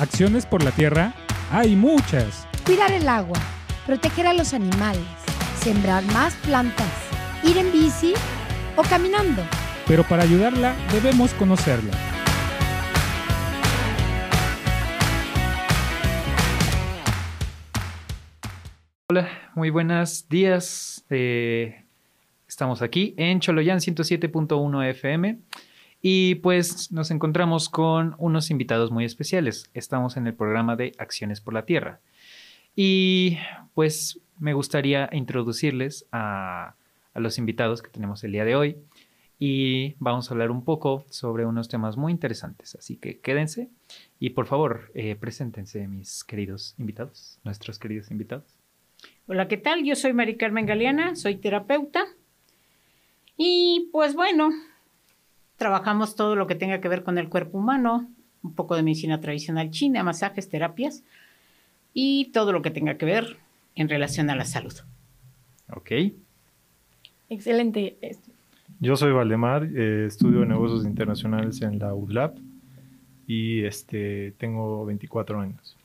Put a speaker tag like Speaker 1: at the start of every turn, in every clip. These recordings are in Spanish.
Speaker 1: Acciones por la tierra hay muchas.
Speaker 2: Cuidar el agua, proteger a los animales, sembrar más plantas, ir en bici o caminando.
Speaker 1: Pero para ayudarla debemos conocerla.
Speaker 3: Hola, muy buenos días. Eh, estamos aquí en Choloyán 107.1 FM y pues nos encontramos con unos invitados muy especiales. Estamos en el programa de Acciones por la Tierra. Y pues me gustaría introducirles a, a los invitados que tenemos el día de hoy y vamos a hablar un poco sobre unos temas muy interesantes. Así que quédense y por favor, eh, preséntense mis queridos invitados, nuestros queridos invitados.
Speaker 4: Hola, ¿qué tal? Yo soy Mari Carmen Galeana, soy terapeuta. Y pues bueno, trabajamos todo lo que tenga que ver con el cuerpo humano, un poco de medicina tradicional china, masajes, terapias y todo lo que tenga que ver en relación a la salud.
Speaker 3: Ok.
Speaker 5: Excelente.
Speaker 6: Yo soy Valdemar, eh, estudio negocios internacionales en la UDLAP y este, tengo 24 años.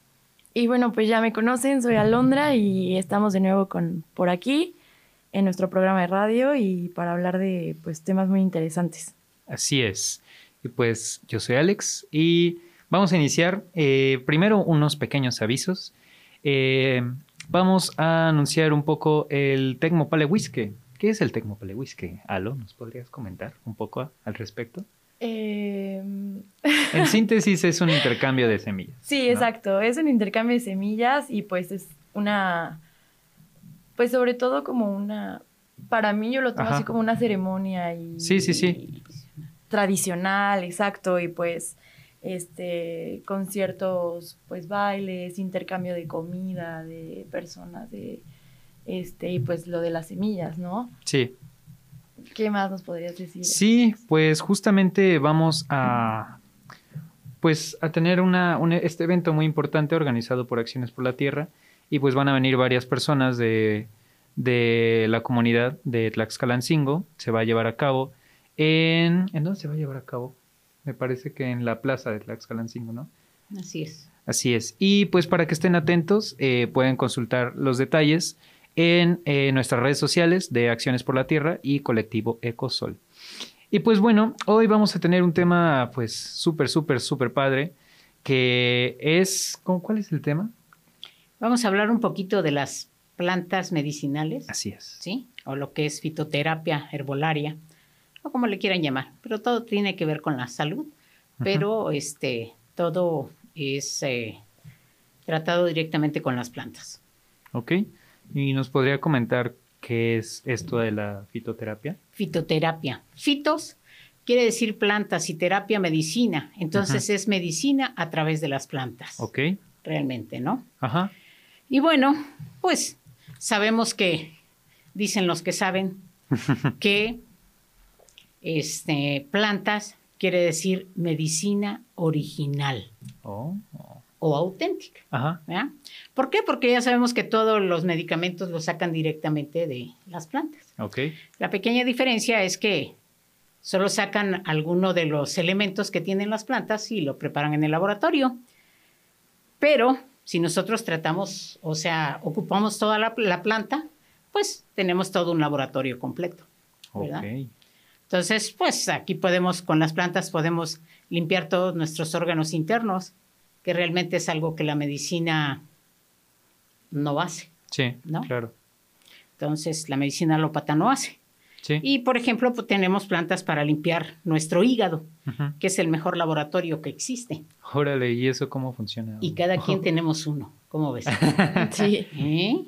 Speaker 5: Y bueno, pues ya me conocen, soy Alondra y estamos de nuevo con, por aquí en nuestro programa de radio y para hablar de pues, temas muy interesantes.
Speaker 3: Así es. Y pues yo soy Alex y vamos a iniciar eh, primero unos pequeños avisos. Eh, vamos a anunciar un poco el Tecmopale Whisky. ¿Qué es el Tecmopale Whisky? Alo, ¿nos podrías comentar un poco al respecto?
Speaker 5: Eh...
Speaker 3: En síntesis es un intercambio de semillas.
Speaker 5: Sí,
Speaker 3: ¿no?
Speaker 5: exacto. Es un intercambio de semillas y pues es una, pues sobre todo como una, para mí yo lo tomo
Speaker 3: Ajá.
Speaker 5: así como una ceremonia y...
Speaker 3: Sí, sí, sí.
Speaker 5: Tradicional, exacto, y pues este conciertos, pues bailes, intercambio de comida, de personas, de este, y pues lo de las semillas, ¿no?
Speaker 3: Sí.
Speaker 5: ¿Qué más nos podrías decir?
Speaker 3: Sí, pues justamente vamos a pues a tener una, un- este evento muy importante organizado por Acciones por la Tierra y pues van a venir varias personas de, de la comunidad de Tlaxcalancingo. Se va a llevar a cabo en... ¿En dónde se va a llevar a cabo? Me parece que en la plaza de Tlaxcalancingo, ¿no?
Speaker 4: Así es.
Speaker 3: Así es. Y pues para que estén atentos, eh, pueden consultar los detalles en eh, nuestras redes sociales de Acciones por la Tierra y Colectivo Ecosol. Y pues bueno, hoy vamos a tener un tema pues súper, súper, súper padre, que es... ¿cómo- ¿Cuál es el tema?
Speaker 4: Vamos a hablar un poquito de las plantas medicinales,
Speaker 3: Así es.
Speaker 4: ¿sí? O lo que es fitoterapia herbolaria, o como le quieran llamar, pero todo tiene que ver con la salud, pero este, todo es eh, tratado directamente con las plantas.
Speaker 3: Ok. ¿Y nos podría comentar qué es esto de la fitoterapia?
Speaker 4: Fitoterapia. Fitos quiere decir plantas y terapia medicina, entonces es medicina a través de las plantas,
Speaker 3: Ok.
Speaker 4: realmente, ¿no?
Speaker 3: Ajá.
Speaker 4: Y bueno, pues sabemos que, dicen los que saben, que este, plantas quiere decir medicina original
Speaker 3: Oh.
Speaker 4: o auténtica.
Speaker 3: Ajá.
Speaker 4: ¿verdad? ¿Por qué? Porque ya sabemos que todos los medicamentos los sacan directamente de las plantas. La pequeña diferencia es que solo sacan alguno de los elementos que tienen las plantas y lo preparan en el laboratorio. Pero si nosotros tratamos, o sea, ocupamos toda la, la planta, pues tenemos todo un laboratorio completo. ¿verdad? Entonces, pues aquí podemos, con las plantas podemos limpiar todos nuestros órganos internos, que realmente es algo que la medicina no hace.
Speaker 3: Sí,
Speaker 4: ¿No?
Speaker 3: claro.
Speaker 4: Entonces, la medicina alópata no hace.
Speaker 3: Sí.
Speaker 4: Y, por ejemplo, pues, tenemos plantas para limpiar nuestro hígado, que es el mejor laboratorio que existe.
Speaker 3: Órale, ¿y eso cómo funciona?
Speaker 4: Y cada quien tenemos uno. ¿Cómo ves?
Speaker 5: Sí.
Speaker 4: ¿Eh?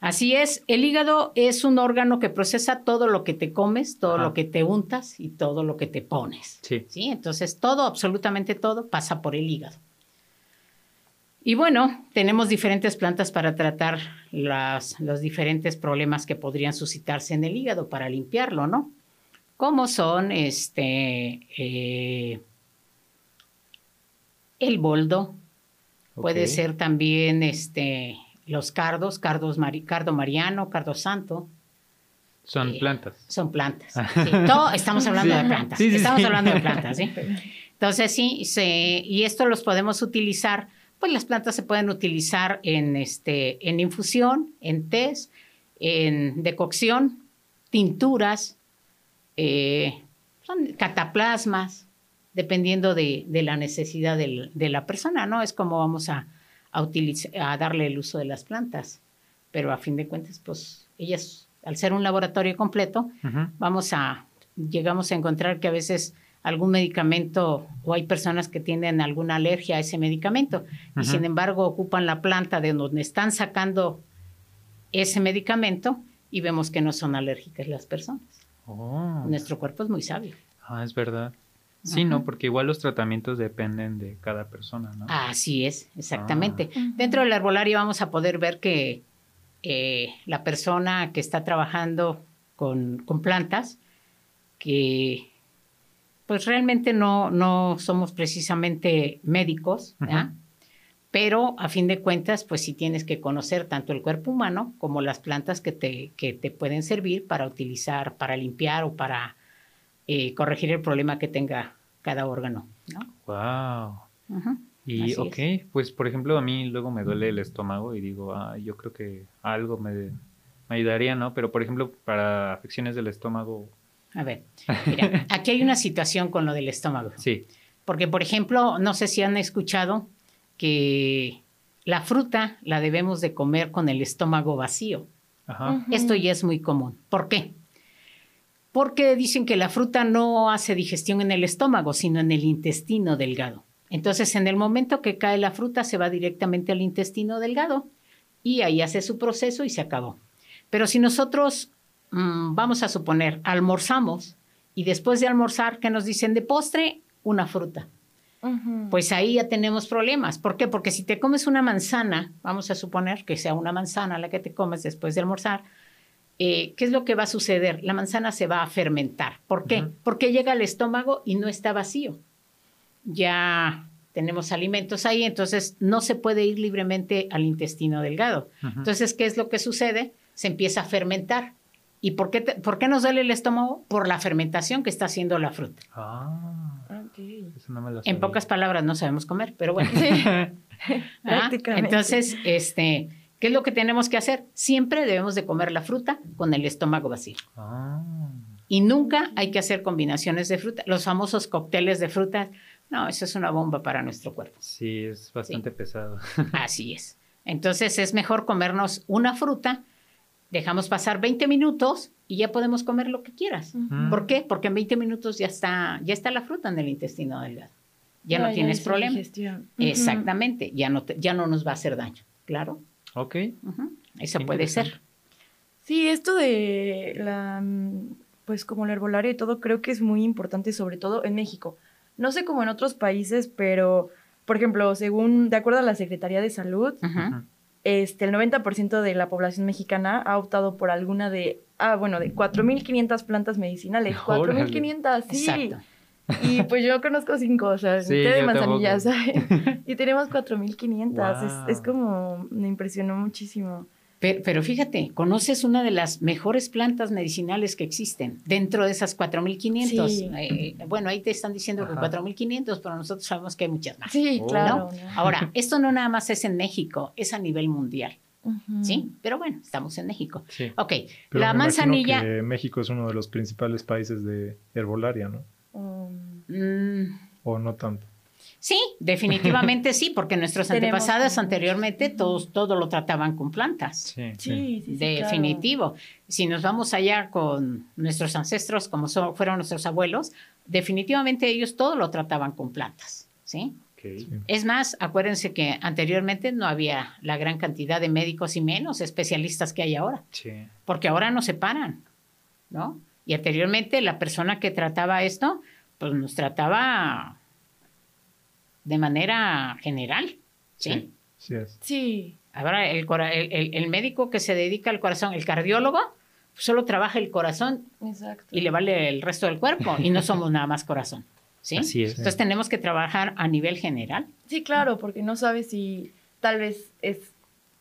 Speaker 4: Así es, el hígado es un órgano que procesa todo lo que te comes, todo
Speaker 3: Ajá.
Speaker 4: lo que te untas y todo lo que te pones.
Speaker 3: Sí.
Speaker 4: ¿sí? Entonces, todo, absolutamente todo, pasa por el hígado. Y bueno, tenemos diferentes plantas para tratar las, los diferentes problemas que podrían suscitarse en el hígado para limpiarlo, ¿no? Como son este, eh, el boldo, puede ser también este, los cardos, cardos mari- cardo mariano, cardo santo,
Speaker 3: Son
Speaker 4: Eh,
Speaker 3: plantas.
Speaker 4: son plantas. Sí, todo- estamos hablando
Speaker 3: Sí.
Speaker 4: de plantas.
Speaker 3: Sí,
Speaker 4: estamos hablando de plantas, ¿sí? Entonces, sí, se, y esto los podemos utilizar, pues las plantas se pueden utilizar en, este, en infusión, en test, en decocción, tinturas, eh, son cataplasmas, dependiendo de, de la necesidad del- de la persona, ¿no? Es como vamos a, a, utiliz- a darle el uso de las plantas. Pero a fin de cuentas, pues ellas, al ser un laboratorio completo,
Speaker 3: Ujú.
Speaker 4: vamos a, llegamos a encontrar que a veces algún medicamento o hay personas que tienen alguna alergia a ese medicamento y
Speaker 3: Ujú.
Speaker 4: sin embargo ocupan la planta de donde están sacando ese medicamento y vemos que no son alérgicas las personas.
Speaker 3: Oh.
Speaker 4: Nuestro cuerpo es muy sabio.
Speaker 3: Ah, es verdad. Sí,
Speaker 4: Ajá.
Speaker 3: ¿no? Porque igual los tratamientos dependen de cada persona, ¿no?
Speaker 4: Así es, exactamente.
Speaker 5: Ah.
Speaker 4: Dentro del herbolario vamos a poder ver que eh, la persona que está trabajando con, con plantas, que pues realmente no, no somos precisamente médicos, ¿verdad? Pero a fin de cuentas, pues sí tienes que conocer tanto el cuerpo humano como las plantas que te, que te pueden servir para utilizar, para limpiar o para eh, corregir el problema que tenga cada órgano. ¿no?
Speaker 3: Wow.
Speaker 4: Ujú.
Speaker 3: Y
Speaker 4: Así
Speaker 3: ok, pues por ejemplo a mí luego me duele el estómago y digo, ah, yo creo que algo me, me ayudaría, ¿no? Pero por ejemplo para afecciones del estómago,
Speaker 4: A ver, mira, aquí hay una situación con lo del estómago.
Speaker 3: sí.
Speaker 4: Porque, por ejemplo, no sé si han escuchado que la fruta la debemos de comer con el estómago vacío.
Speaker 3: Ajá.
Speaker 4: Esto ya es muy común. ¿Por qué? Porque dicen que la fruta no hace digestión en el estómago, sino en el intestino delgado. Entonces, en el momento que cae la fruta, se va directamente al intestino delgado y ahí hace su proceso y se acabó. Pero si nosotros, mm, vamos a suponer, almorzamos y después de almorzar, ¿qué nos dicen de postre? Una fruta. Pues ahí ya tenemos problemas. ¿Por qué? Porque si te comes una manzana, vamos a suponer que sea una manzana la que te comes después de almorzar, eh, ¿qué es lo que va a suceder? La manzana se va a fermentar. ¿Por qué? Porque llega al estómago y no está vacío. Ya tenemos alimentos ahí, entonces no se puede ir libremente al intestino delgado.
Speaker 3: Ujú.
Speaker 4: Entonces, ¿qué es lo que sucede? Se empieza a fermentar. ¿Y por qué, te- por qué nos duele el estómago? Por la fermentación que está haciendo la fruta.
Speaker 3: Ah,
Speaker 5: Ok.
Speaker 3: eso no me lo
Speaker 4: En pocas palabras, no sabemos comer, pero bueno. ¿Ah?
Speaker 5: Prácticamente.
Speaker 4: Entonces, este, ¿qué es lo que tenemos que hacer? Siempre debemos de comer la fruta con el estómago vacío.
Speaker 3: Ah,
Speaker 4: Y nunca hay que hacer combinaciones de fruta. Los famosos cócteles de frutas, no, eso es una bomba para nuestro cuerpo.
Speaker 3: sí, es bastante pesado.
Speaker 4: Así es. Entonces es mejor comernos una fruta, dejamos pasar 20 minutos y ya podemos comer lo que quieras.
Speaker 3: Mm.
Speaker 4: ¿Por qué? Porque en 20 minutos ya está, ya está la fruta en el intestino delgado. Ya no, tienes problema. Exactamente, ya no, te- ya no nos va a hacer daño, claro.
Speaker 3: Ok.
Speaker 4: Ujú, Eso
Speaker 3: Qué
Speaker 4: puede ser.
Speaker 5: Sí, esto de la, mm, pues como el herbolario y todo, creo que es muy importante, sobre todo en México. No sé cómo en otros países, pero, por ejemplo, según, de acuerdo a la Secretaría de Salud, este, el 90% de la población mexicana ha optado por alguna de, ah, bueno, de 4.500 plantas medicinales.
Speaker 3: Órale.
Speaker 5: 4.500, sí.
Speaker 4: Exacto.
Speaker 5: Y pues yo conozco cinco, o sea,
Speaker 3: Sí,
Speaker 5: de manzanilla. ¿sabes? Y tenemos 4.500.
Speaker 3: Wow.
Speaker 5: Es, es como, me impresionó muchísimo.
Speaker 4: Pero, pero fíjate, conoces una de las mejores plantas medicinales que existen dentro de esas 4.500.
Speaker 5: Sí.
Speaker 4: Eh, bueno, ahí te están diciendo que
Speaker 3: Ajá.
Speaker 4: 4.500, pero nosotros sabemos que hay muchas más.
Speaker 5: Sí,
Speaker 3: Oh.
Speaker 5: claro.
Speaker 4: Ahora, esto no nada más es en México, es a nivel mundial. ¿sí? Pero bueno, estamos en México.
Speaker 3: Sí.
Speaker 4: Ok,
Speaker 6: Pero
Speaker 4: la
Speaker 6: me
Speaker 4: manzanilla...
Speaker 6: que México es uno de los principales países de herbolaria, ¿no?
Speaker 4: Mm,
Speaker 6: O no tanto.
Speaker 4: sí, definitivamente sí, porque nuestros antepasados anteriormente todos, todo lo trataban con plantas.
Speaker 3: Sí.
Speaker 5: sí, sí, sí, claro.
Speaker 4: Definitivo. Si nos vamos allá con nuestros ancestros, como son- fueron nuestros abuelos, definitivamente ellos todo lo trataban con plantas, ¿sí? Es más, acuérdense que anteriormente no había la gran cantidad de médicos y menos especialistas que hay ahora,
Speaker 3: Sí.
Speaker 4: porque ahora no se paran, ¿no? Y anteriormente la persona que trataba esto, pues nos trataba de manera general, ¿sí?
Speaker 3: Sí.
Speaker 6: Sí es.
Speaker 5: Sí,
Speaker 4: Ahora, el, cora- el- el- el médico que se dedica al corazón, el cardiólogo, solo trabaja el corazón
Speaker 5: exacto.
Speaker 4: y le vale el resto del cuerpo y no somos nada más corazón. ¿sí?
Speaker 3: Así es.
Speaker 4: Entonces tenemos que trabajar a nivel general.
Speaker 5: Sí, claro, porque no sabes si tal vez es,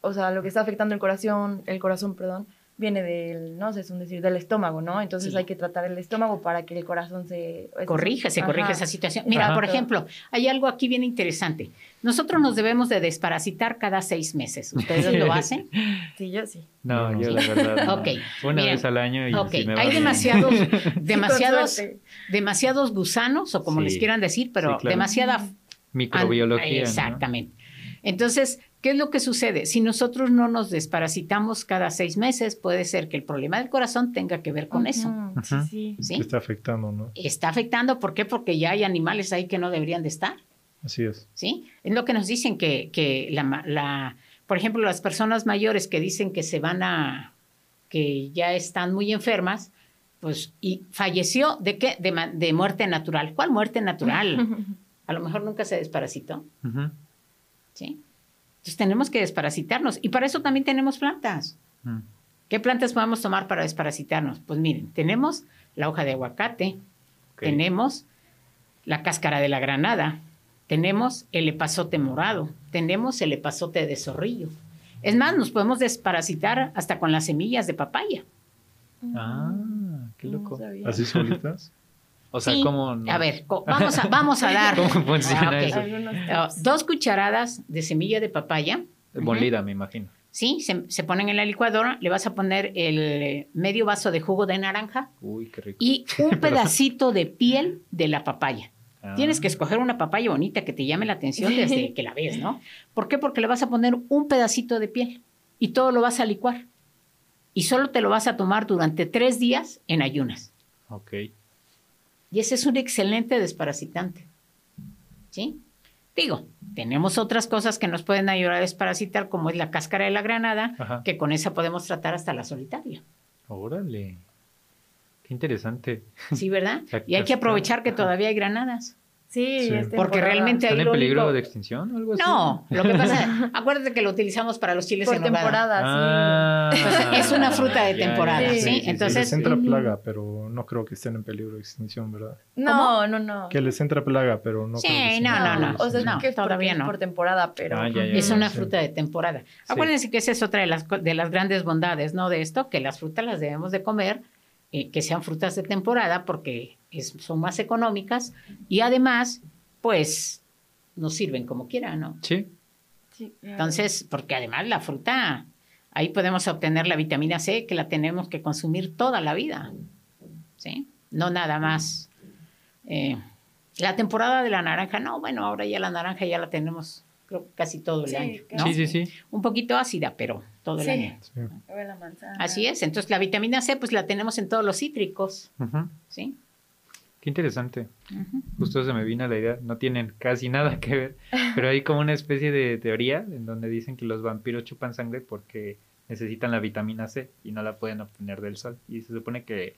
Speaker 5: o sea, lo que está afectando el corazón, el corazón, perdón, viene del, no sé, es un decir, del estómago, ¿no? Entonces
Speaker 4: Sí.
Speaker 5: hay que tratar el estómago para que el corazón se...
Speaker 4: Corrige, se corrige
Speaker 5: Ajá.
Speaker 4: esa situación. Mira,
Speaker 3: Ajá.
Speaker 4: por ejemplo, hay algo aquí bien interesante. Nosotros nos debemos de desparasitar cada seis meses. ¿Ustedes lo hacen?
Speaker 5: Sí, yo sí.
Speaker 3: No,
Speaker 6: No,
Speaker 3: yo
Speaker 6: sí.
Speaker 3: la verdad. no.
Speaker 4: Ok,
Speaker 3: Una
Speaker 4: miren,
Speaker 3: vez al año y
Speaker 4: Ok,
Speaker 3: si me va
Speaker 4: hay
Speaker 3: bien.
Speaker 4: demasiados, demasiados, demasiados gusanos, o como
Speaker 3: Sí.
Speaker 4: les quieran decir, pero
Speaker 3: Sí, claro.
Speaker 4: demasiada
Speaker 3: Microbiología. ¿no?
Speaker 4: Exactamente. Entonces, ¿qué es lo que sucede? Si nosotros no nos desparasitamos cada seis meses, puede ser que el problema del corazón tenga que ver con eso.
Speaker 5: Ujú, Sí, sí.
Speaker 6: está afectando, ¿no?
Speaker 4: Está afectando, ¿por qué? Porque ya hay animales ahí que no deberían de estar.
Speaker 6: Así es.
Speaker 4: ¿sí? Es lo que nos dicen que, que la, ma- la- por ejemplo, las personas mayores que dicen que se van a, que ya están muy enfermas, pues, y falleció, ¿de qué? De, de muerte natural. ¿Cuál muerte natural? A lo mejor nunca se desparasitó,
Speaker 3: Ujú.
Speaker 4: ¿sí? Entonces tenemos que desparasitarnos y para eso también tenemos plantas.
Speaker 3: Mm.
Speaker 4: ¿Qué plantas podemos tomar para desparasitarnos? Pues miren, tenemos la hoja de aguacate, tenemos la cáscara de la granada, tenemos el epazote morado, tenemos el epazote de zorrillo. Es más, nos podemos desparasitar hasta con las semillas de papaya.
Speaker 3: Ah, qué loco.
Speaker 6: Así solitas.
Speaker 3: O sea,
Speaker 4: Sí.
Speaker 3: ¿cómo? no?
Speaker 4: A ver, vamos a, vamos a dar
Speaker 3: ¿Cómo funciona
Speaker 4: Ah,
Speaker 3: eso?
Speaker 5: Tips.
Speaker 4: dos cucharadas de semilla de papaya.
Speaker 3: Molida, me imagino.
Speaker 4: Sí, se, se ponen en la licuadora, le vas a poner el eh, medio vaso de jugo de naranja
Speaker 3: Uy, qué rico.
Speaker 4: y un pedacito de piel de la papaya.
Speaker 3: Ah.
Speaker 4: Tienes que escoger una papaya bonita que te llame la atención desde que la ves, ¿no? ¿Por qué? Porque le vas a poner un pedacito de piel y todo lo vas a licuar. Y solo te lo vas a tomar durante tres días en ayunas.
Speaker 3: Ok.
Speaker 4: Y ese es un excelente desparasitante. ¿Sí? Digo, tenemos otras cosas que nos pueden ayudar a desparasitar, como es la cáscara de la granada,
Speaker 3: Ajá.
Speaker 4: que con esa podemos tratar hasta la solitaria.
Speaker 3: Órale. Qué interesante.
Speaker 4: ¿Sí, verdad? Y hay que aprovechar que todavía hay granadas.
Speaker 5: Sí,
Speaker 6: Sí.
Speaker 5: es
Speaker 4: Porque realmente ahí
Speaker 3: ¿Están en
Speaker 4: lo
Speaker 3: peligro
Speaker 4: único-
Speaker 3: de extinción o algo así?
Speaker 4: No, lo que pasa, acuérdate que lo utilizamos para los chiles
Speaker 5: Por
Speaker 4: en
Speaker 5: temporada,
Speaker 3: Ah,
Speaker 4: Pues es una fruta de temporada,
Speaker 3: ya.
Speaker 5: ¿sí?
Speaker 6: Sí, sí,
Speaker 4: Entonces-
Speaker 6: les entra plaga, pero no creo que estén en peligro de extinción, ¿verdad?
Speaker 5: sí. No, no, no.
Speaker 6: Que les entra plaga, pero no
Speaker 4: Sí,
Speaker 6: creo que estén
Speaker 4: no,
Speaker 6: en
Speaker 4: no,
Speaker 6: peligro de
Speaker 4: no.
Speaker 5: O sea,
Speaker 4: No,
Speaker 5: que es
Speaker 4: todavía
Speaker 5: es
Speaker 4: no.
Speaker 5: por temporada, pero...
Speaker 3: Ah, ya, ya.
Speaker 4: Es una
Speaker 6: Sí.
Speaker 4: fruta de temporada. Acuérdense que esa es otra de las, co- de las grandes bondades, ¿no? De esto, que las frutas las debemos de comer, eh, que sean frutas de temporada, porque es- son más económicas y además, pues, nos sirven como quiera, ¿no?
Speaker 3: Sí.
Speaker 5: Sí, claro.
Speaker 4: Entonces, porque además la fruta, ahí podemos obtener la vitamina C, que la tenemos que consumir toda la vida, ¿sí? No nada más. eh, la temporada de la naranja, no, bueno, ahora ya la naranja ya la tenemos, creo, que casi todo el
Speaker 5: Sí,
Speaker 4: año, ¿no?
Speaker 3: Sí, sí, sí.
Speaker 4: Un poquito ácida, pero todo el
Speaker 5: Sí.
Speaker 4: año.
Speaker 6: Sí.
Speaker 4: Así es, entonces la vitamina C, pues la tenemos en todos los cítricos. ¿sí?
Speaker 3: Qué interesante.
Speaker 4: Ujú.
Speaker 3: Justo se me vino la idea. No tienen casi nada que ver. Pero hay como una especie de teoría en donde dicen que los vampiros chupan sangre porque necesitan la vitamina C y no la pueden obtener del sol. Y se supone que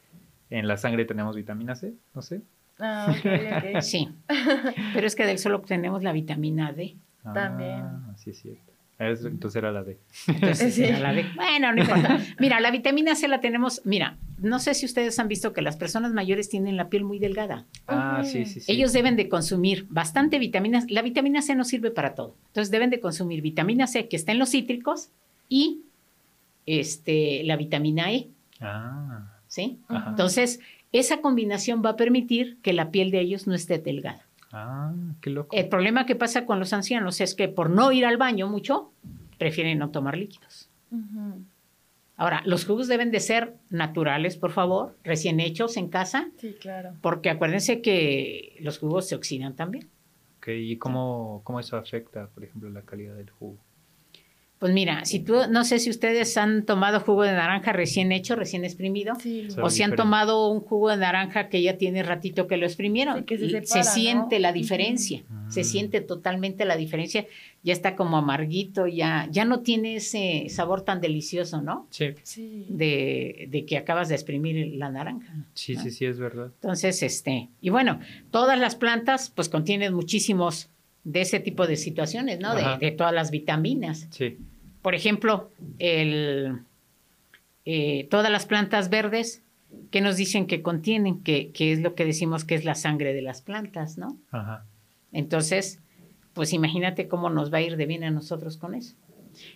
Speaker 3: en la sangre tenemos vitamina C, no sé.
Speaker 5: Ah.
Speaker 4: Sí, pero es que del sol obtenemos la vitamina D.
Speaker 5: También.
Speaker 3: Ah, sí, es cierto. Es- Entonces era la D.
Speaker 4: Entonces,
Speaker 5: Sí.
Speaker 4: era la D. Bueno, no importa. Mira, la vitamina C la tenemos, mira, no sé si ustedes han visto que las personas mayores tienen la piel muy delgada.
Speaker 3: Ah, sí, sí, sí.
Speaker 4: Ellos deben de consumir bastante vitaminas. La vitamina C no sirve para todo. Entonces deben de consumir vitamina C que está en los cítricos y este, la vitamina E,
Speaker 3: Ah,
Speaker 4: ¿sí?
Speaker 3: Ajá.
Speaker 4: Entonces, esa combinación va a permitir que la piel de ellos no esté delgada.
Speaker 3: Ah, qué loco.
Speaker 4: El problema que pasa con los ancianos es que por no ir al baño mucho, prefieren no tomar líquidos. Ahora, los jugos deben de ser naturales, por favor, recién hechos en casa,
Speaker 5: Sí, claro.
Speaker 4: porque acuérdense que los jugos se oxidan también.
Speaker 3: Ok, ¿Y cómo, cómo eso afecta, por ejemplo, la calidad del jugo?
Speaker 4: Pues mira, si tú, no sé si ustedes han tomado jugo de naranja recién hecho, recién exprimido,
Speaker 5: Sí.
Speaker 3: Sabe
Speaker 4: o si han
Speaker 3: diferente.
Speaker 4: tomado un jugo de naranja que ya tiene ratito que lo exprimieron.
Speaker 5: Sí, que se
Speaker 4: siente la diferencia, se
Speaker 3: Mm.
Speaker 4: siente totalmente la diferencia. Ya está como amarguito, ya, ya no tiene ese sabor tan delicioso, ¿no?
Speaker 3: Sí,
Speaker 5: Sí.
Speaker 4: De, de que acabas de exprimir la naranja.
Speaker 3: sí,
Speaker 4: ¿no?
Speaker 3: sí, sí, es verdad.
Speaker 4: Entonces, este, y bueno, todas las plantas pues contienen muchísimos de ese tipo de situaciones, ¿no? De, todas las vitaminas.
Speaker 3: Sí.
Speaker 4: Por ejemplo, el, eh, todas las plantas verdes, que nos dicen que contienen? Que, que es lo que decimos que es la sangre de las plantas, ¿no?
Speaker 3: Ajá.
Speaker 4: Entonces, pues imagínate cómo nos va a ir de bien a nosotros con eso.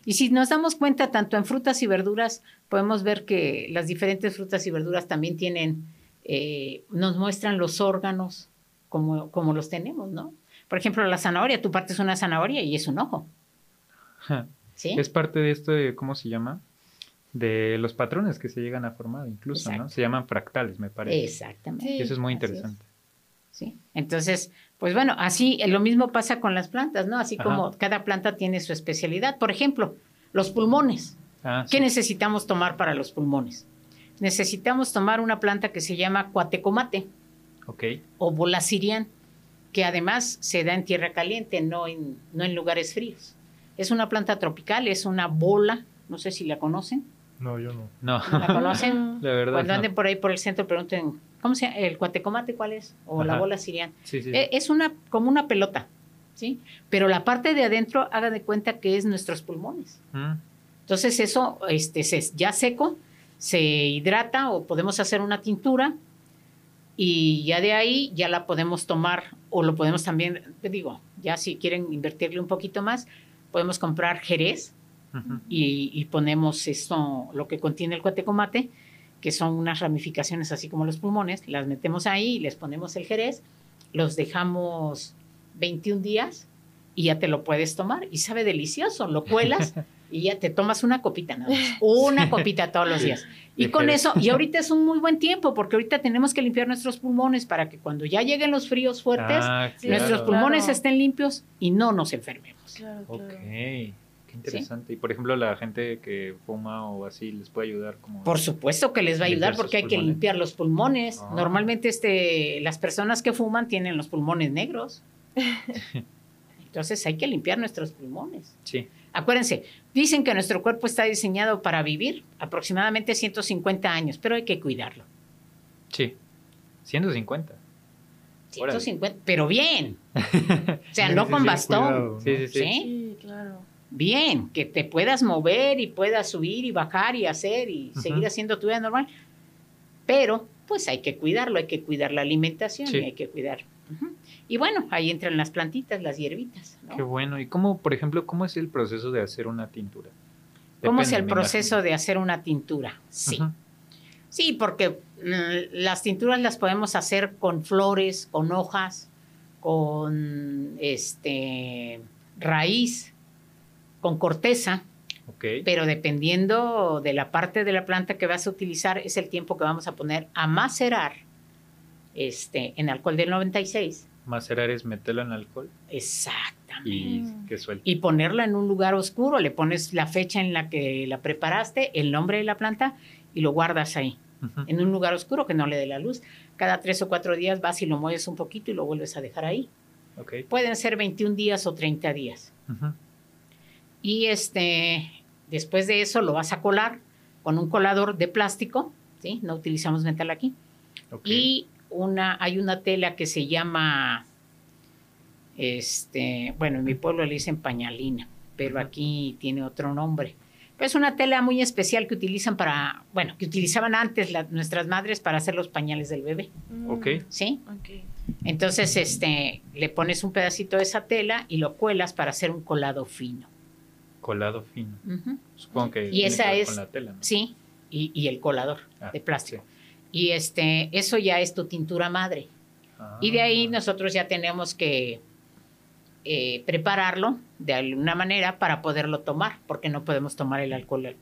Speaker 4: Y si nos damos cuenta, tanto en frutas y verduras, podemos ver que las diferentes frutas y verduras también tienen, eh, nos muestran los órganos como, como los tenemos, ¿no? Por ejemplo, la zanahoria, tú partes una zanahoria y es un ojo. ¿Sí?
Speaker 3: Es parte de esto de, ¿cómo se llama? De los patrones que se llegan a formar incluso, ¿no? Se llaman fractales, me parece.
Speaker 4: Exactamente.
Speaker 5: Sí,
Speaker 3: eso es muy
Speaker 4: es.
Speaker 3: interesante.
Speaker 4: ¿sí? Entonces, pues bueno, así eh, lo mismo pasa con las plantas, ¿no? Así
Speaker 3: Ajá.
Speaker 4: como cada planta tiene su especialidad. Por ejemplo, los pulmones.
Speaker 3: Ah,
Speaker 4: ¿Qué
Speaker 3: sí.
Speaker 4: necesitamos tomar para los pulmones? Necesitamos tomar una planta que se llama cuatecomate
Speaker 3: Ok.
Speaker 4: o bolacirian, que además se da en tierra caliente, no en, no en lugares fríos. Es una planta tropical, es una bola, no sé si la conocen.
Speaker 6: No, yo no.
Speaker 3: No,
Speaker 4: ¿No ¿La conocen?
Speaker 3: la verdad.
Speaker 4: Cuando
Speaker 3: no.
Speaker 4: anden por ahí por el centro pregunten, ¿cómo se llama? ¿El cuatecomate cuál es? O la bola sirian.
Speaker 3: Sí, sí.
Speaker 4: Eh, Es una, como una pelota, ¿sí? Pero la parte de adentro, haga de cuenta que es nuestros pulmones.
Speaker 3: Mm,
Speaker 4: Entonces eso, este, se- ya seco, se hidrata o podemos hacer una tintura y ya de ahí ya la podemos tomar o lo podemos también, te digo, ya si quieren invertirle un poquito más, podemos comprar jerez y, y ponemos esto, lo que contiene el cuatecomate, que son unas ramificaciones así como los pulmones, las metemos ahí les ponemos el jerez, los dejamos 21 días y ya te lo puedes tomar y sabe delicioso, lo cuelas y ya te tomas una copita nada más, una copita todos los días. Y con eso, y ahorita es un muy buen tiempo porque ahorita tenemos que limpiar nuestros pulmones para que cuando ya lleguen los fríos fuertes,
Speaker 3: Ah,
Speaker 4: nuestros pulmones
Speaker 5: Claro.
Speaker 4: estén limpios y no nos enfermemos.
Speaker 5: Claro,
Speaker 3: Ok,
Speaker 5: claro.
Speaker 3: qué interesante. Y por ejemplo, la gente que fuma o así, ¿les puede ayudar? Como...
Speaker 4: Por supuesto que les va a ayudar porque hay que limpiar los pulmones.
Speaker 3: Ah.
Speaker 4: Normalmente este, las personas que fuman tienen los pulmones negros. Entonces hay que limpiar nuestros pulmones.
Speaker 3: Sí.
Speaker 4: Acuérdense, dicen que nuestro cuerpo está diseñado para vivir aproximadamente 150 años, pero hay que cuidarlo.
Speaker 3: Sí. 150. Órale.
Speaker 4: 150, pero bien. O sea,
Speaker 6: Sí,
Speaker 4: no
Speaker 6: sí,
Speaker 4: con
Speaker 6: sí,
Speaker 4: bastón.
Speaker 6: cuidado, ¿no?
Speaker 3: Sí, sí, sí.
Speaker 4: ¿Sí?
Speaker 5: Sí, claro.
Speaker 4: Bien, que te puedas mover y puedas subir y bajar y hacer y seguir haciendo tu vida normal. Pero, pues hay que cuidarlo, hay que cuidar la alimentación
Speaker 3: Sí.
Speaker 4: y hay que cuidar. Y bueno, ahí entran las plantitas, las hierbitas. ¿no?
Speaker 3: Qué bueno. ¿Y cómo, por ejemplo, cómo es el proceso de hacer una tintura?
Speaker 4: ¿Cómo es el proceso de hacer una tintura? Sí. Sí, porque mm, las tinturas las podemos hacer con flores, con hojas, con este raíz, con corteza,
Speaker 3: Ok.
Speaker 4: pero dependiendo de la parte de la planta que vas a utilizar, es el tiempo que vamos a poner a macerar este, en alcohol del 96.
Speaker 3: Macerar es meterlo en alcohol
Speaker 4: Exactamente.
Speaker 3: y que suelte.
Speaker 4: Y ponerla en un lugar oscuro, le pones la fecha en la que la preparaste, el nombre de la planta y lo guardas ahí, en un lugar oscuro que no le dé la luz. Cada tres o cuatro días vas y lo mueves un poquito y lo vuelves a dejar ahí.
Speaker 3: Ok.
Speaker 4: Pueden ser 21 días o 30 días. Y este, después de eso lo vas a colar con un colador de plástico, ¿sí? No utilizamos metal aquí.
Speaker 3: Ok.
Speaker 4: Y una, hay una tela que se llama, este, bueno, en mi pueblo le dicen pañalina, pero aquí tiene otro nombre. Es una tela muy especial que utilizan para, bueno, que utilizaban antes la- nuestras madres para hacer los pañales del bebé,
Speaker 5: Mm,
Speaker 3: Ok.
Speaker 4: ¿sí?
Speaker 5: Ok.
Speaker 4: Entonces, este, le pones un pedacito de esa tela y lo cuelas para hacer un colado fino.
Speaker 3: Colado fino. Supongo que
Speaker 4: Y
Speaker 3: tiene
Speaker 4: esa
Speaker 3: que ver
Speaker 4: es-
Speaker 3: con la tela, ¿no?
Speaker 4: Sí, y, y el colador
Speaker 3: Ah,
Speaker 4: de plástico. Y este, eso ya es tu tintura madre. Y de ahí
Speaker 3: Ah,
Speaker 4: nosotros ya tenemos que eh, prepararlo de alguna manera para poderlo tomar, porque no podemos tomar el alcohol del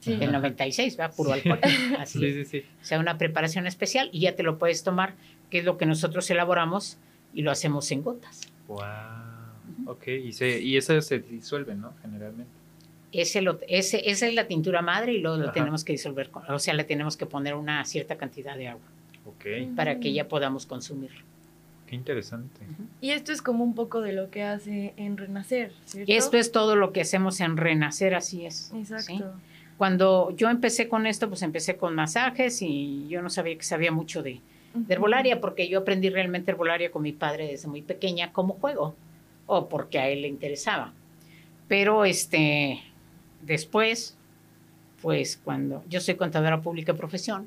Speaker 5: Sí.
Speaker 4: del 96, ¿va? Puro alcohol. Así
Speaker 3: Sí, sí, sí.
Speaker 4: O sea, una preparación especial y ya te lo puedes tomar, que es lo que nosotros elaboramos y lo hacemos en gotas.
Speaker 3: Wow. Ok, y, se, y esa se disuelve, ¿no? Generalmente.
Speaker 4: Ese lo- ese, esa es la tintura madre y luego lo
Speaker 3: Ajá.
Speaker 4: tenemos que disolver, con- o sea, le tenemos que poner una cierta cantidad de agua
Speaker 3: Ok,
Speaker 4: para que
Speaker 5: Mm.
Speaker 4: ya podamos consumirlo.
Speaker 3: qué interesante.
Speaker 5: Y esto es como un poco de lo que hace en Renacer, ¿cierto?
Speaker 4: Esto es todo lo que hacemos en Renacer, así es.
Speaker 5: Exacto.
Speaker 4: ¿sí? Cuando yo empecé con esto, pues empecé con masajes y yo no sabía que sabía mucho de, de herbolaria porque yo aprendí realmente herbolaria con mi padre desde muy pequeña como juego o porque a él le interesaba. Pero este después, pues cuando yo soy contadora pública de profesión,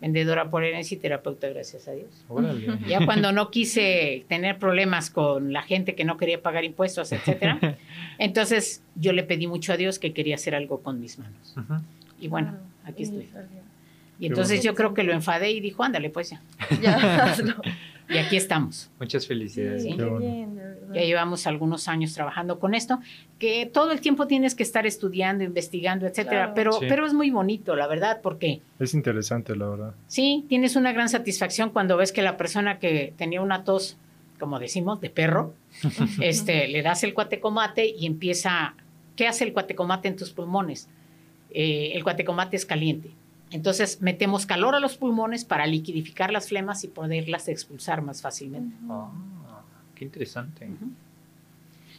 Speaker 4: vendedora por herencia y terapeuta, gracias a Dios.
Speaker 3: Órale.
Speaker 4: Ya cuando no quise tener problemas con la gente que no quería pagar impuestos, etcétera, entonces yo le pedí mucho a Dios que quería hacer algo con mis manos. Y bueno,
Speaker 5: Claro.
Speaker 4: aquí estoy. Y entonces yo creo que lo enfadé y dijo, ándale, pues ya.
Speaker 5: Ya, hazlo.
Speaker 4: Y aquí estamos.
Speaker 3: Muchas felicidades.
Speaker 4: Sí.
Speaker 6: bueno.
Speaker 4: Ya llevamos algunos años trabajando con esto, que todo el tiempo tienes que estar estudiando, investigando, etcétera.
Speaker 5: Claro.
Speaker 4: Pero,
Speaker 3: Sí.
Speaker 4: pero es muy bonito, la verdad, porque
Speaker 6: Es interesante, la verdad.
Speaker 4: sí, tienes una gran satisfacción cuando ves que la persona que tenía una tos, como decimos, de perro, este, le das el cuatecomate y empieza. ¿Qué hace el cuatecomate en tus pulmones? Eh, el cuatecomate es caliente. Entonces metemos calor a los pulmones para liquidificar las flemas y poderlas expulsar más fácilmente.
Speaker 3: Ah, qué interesante.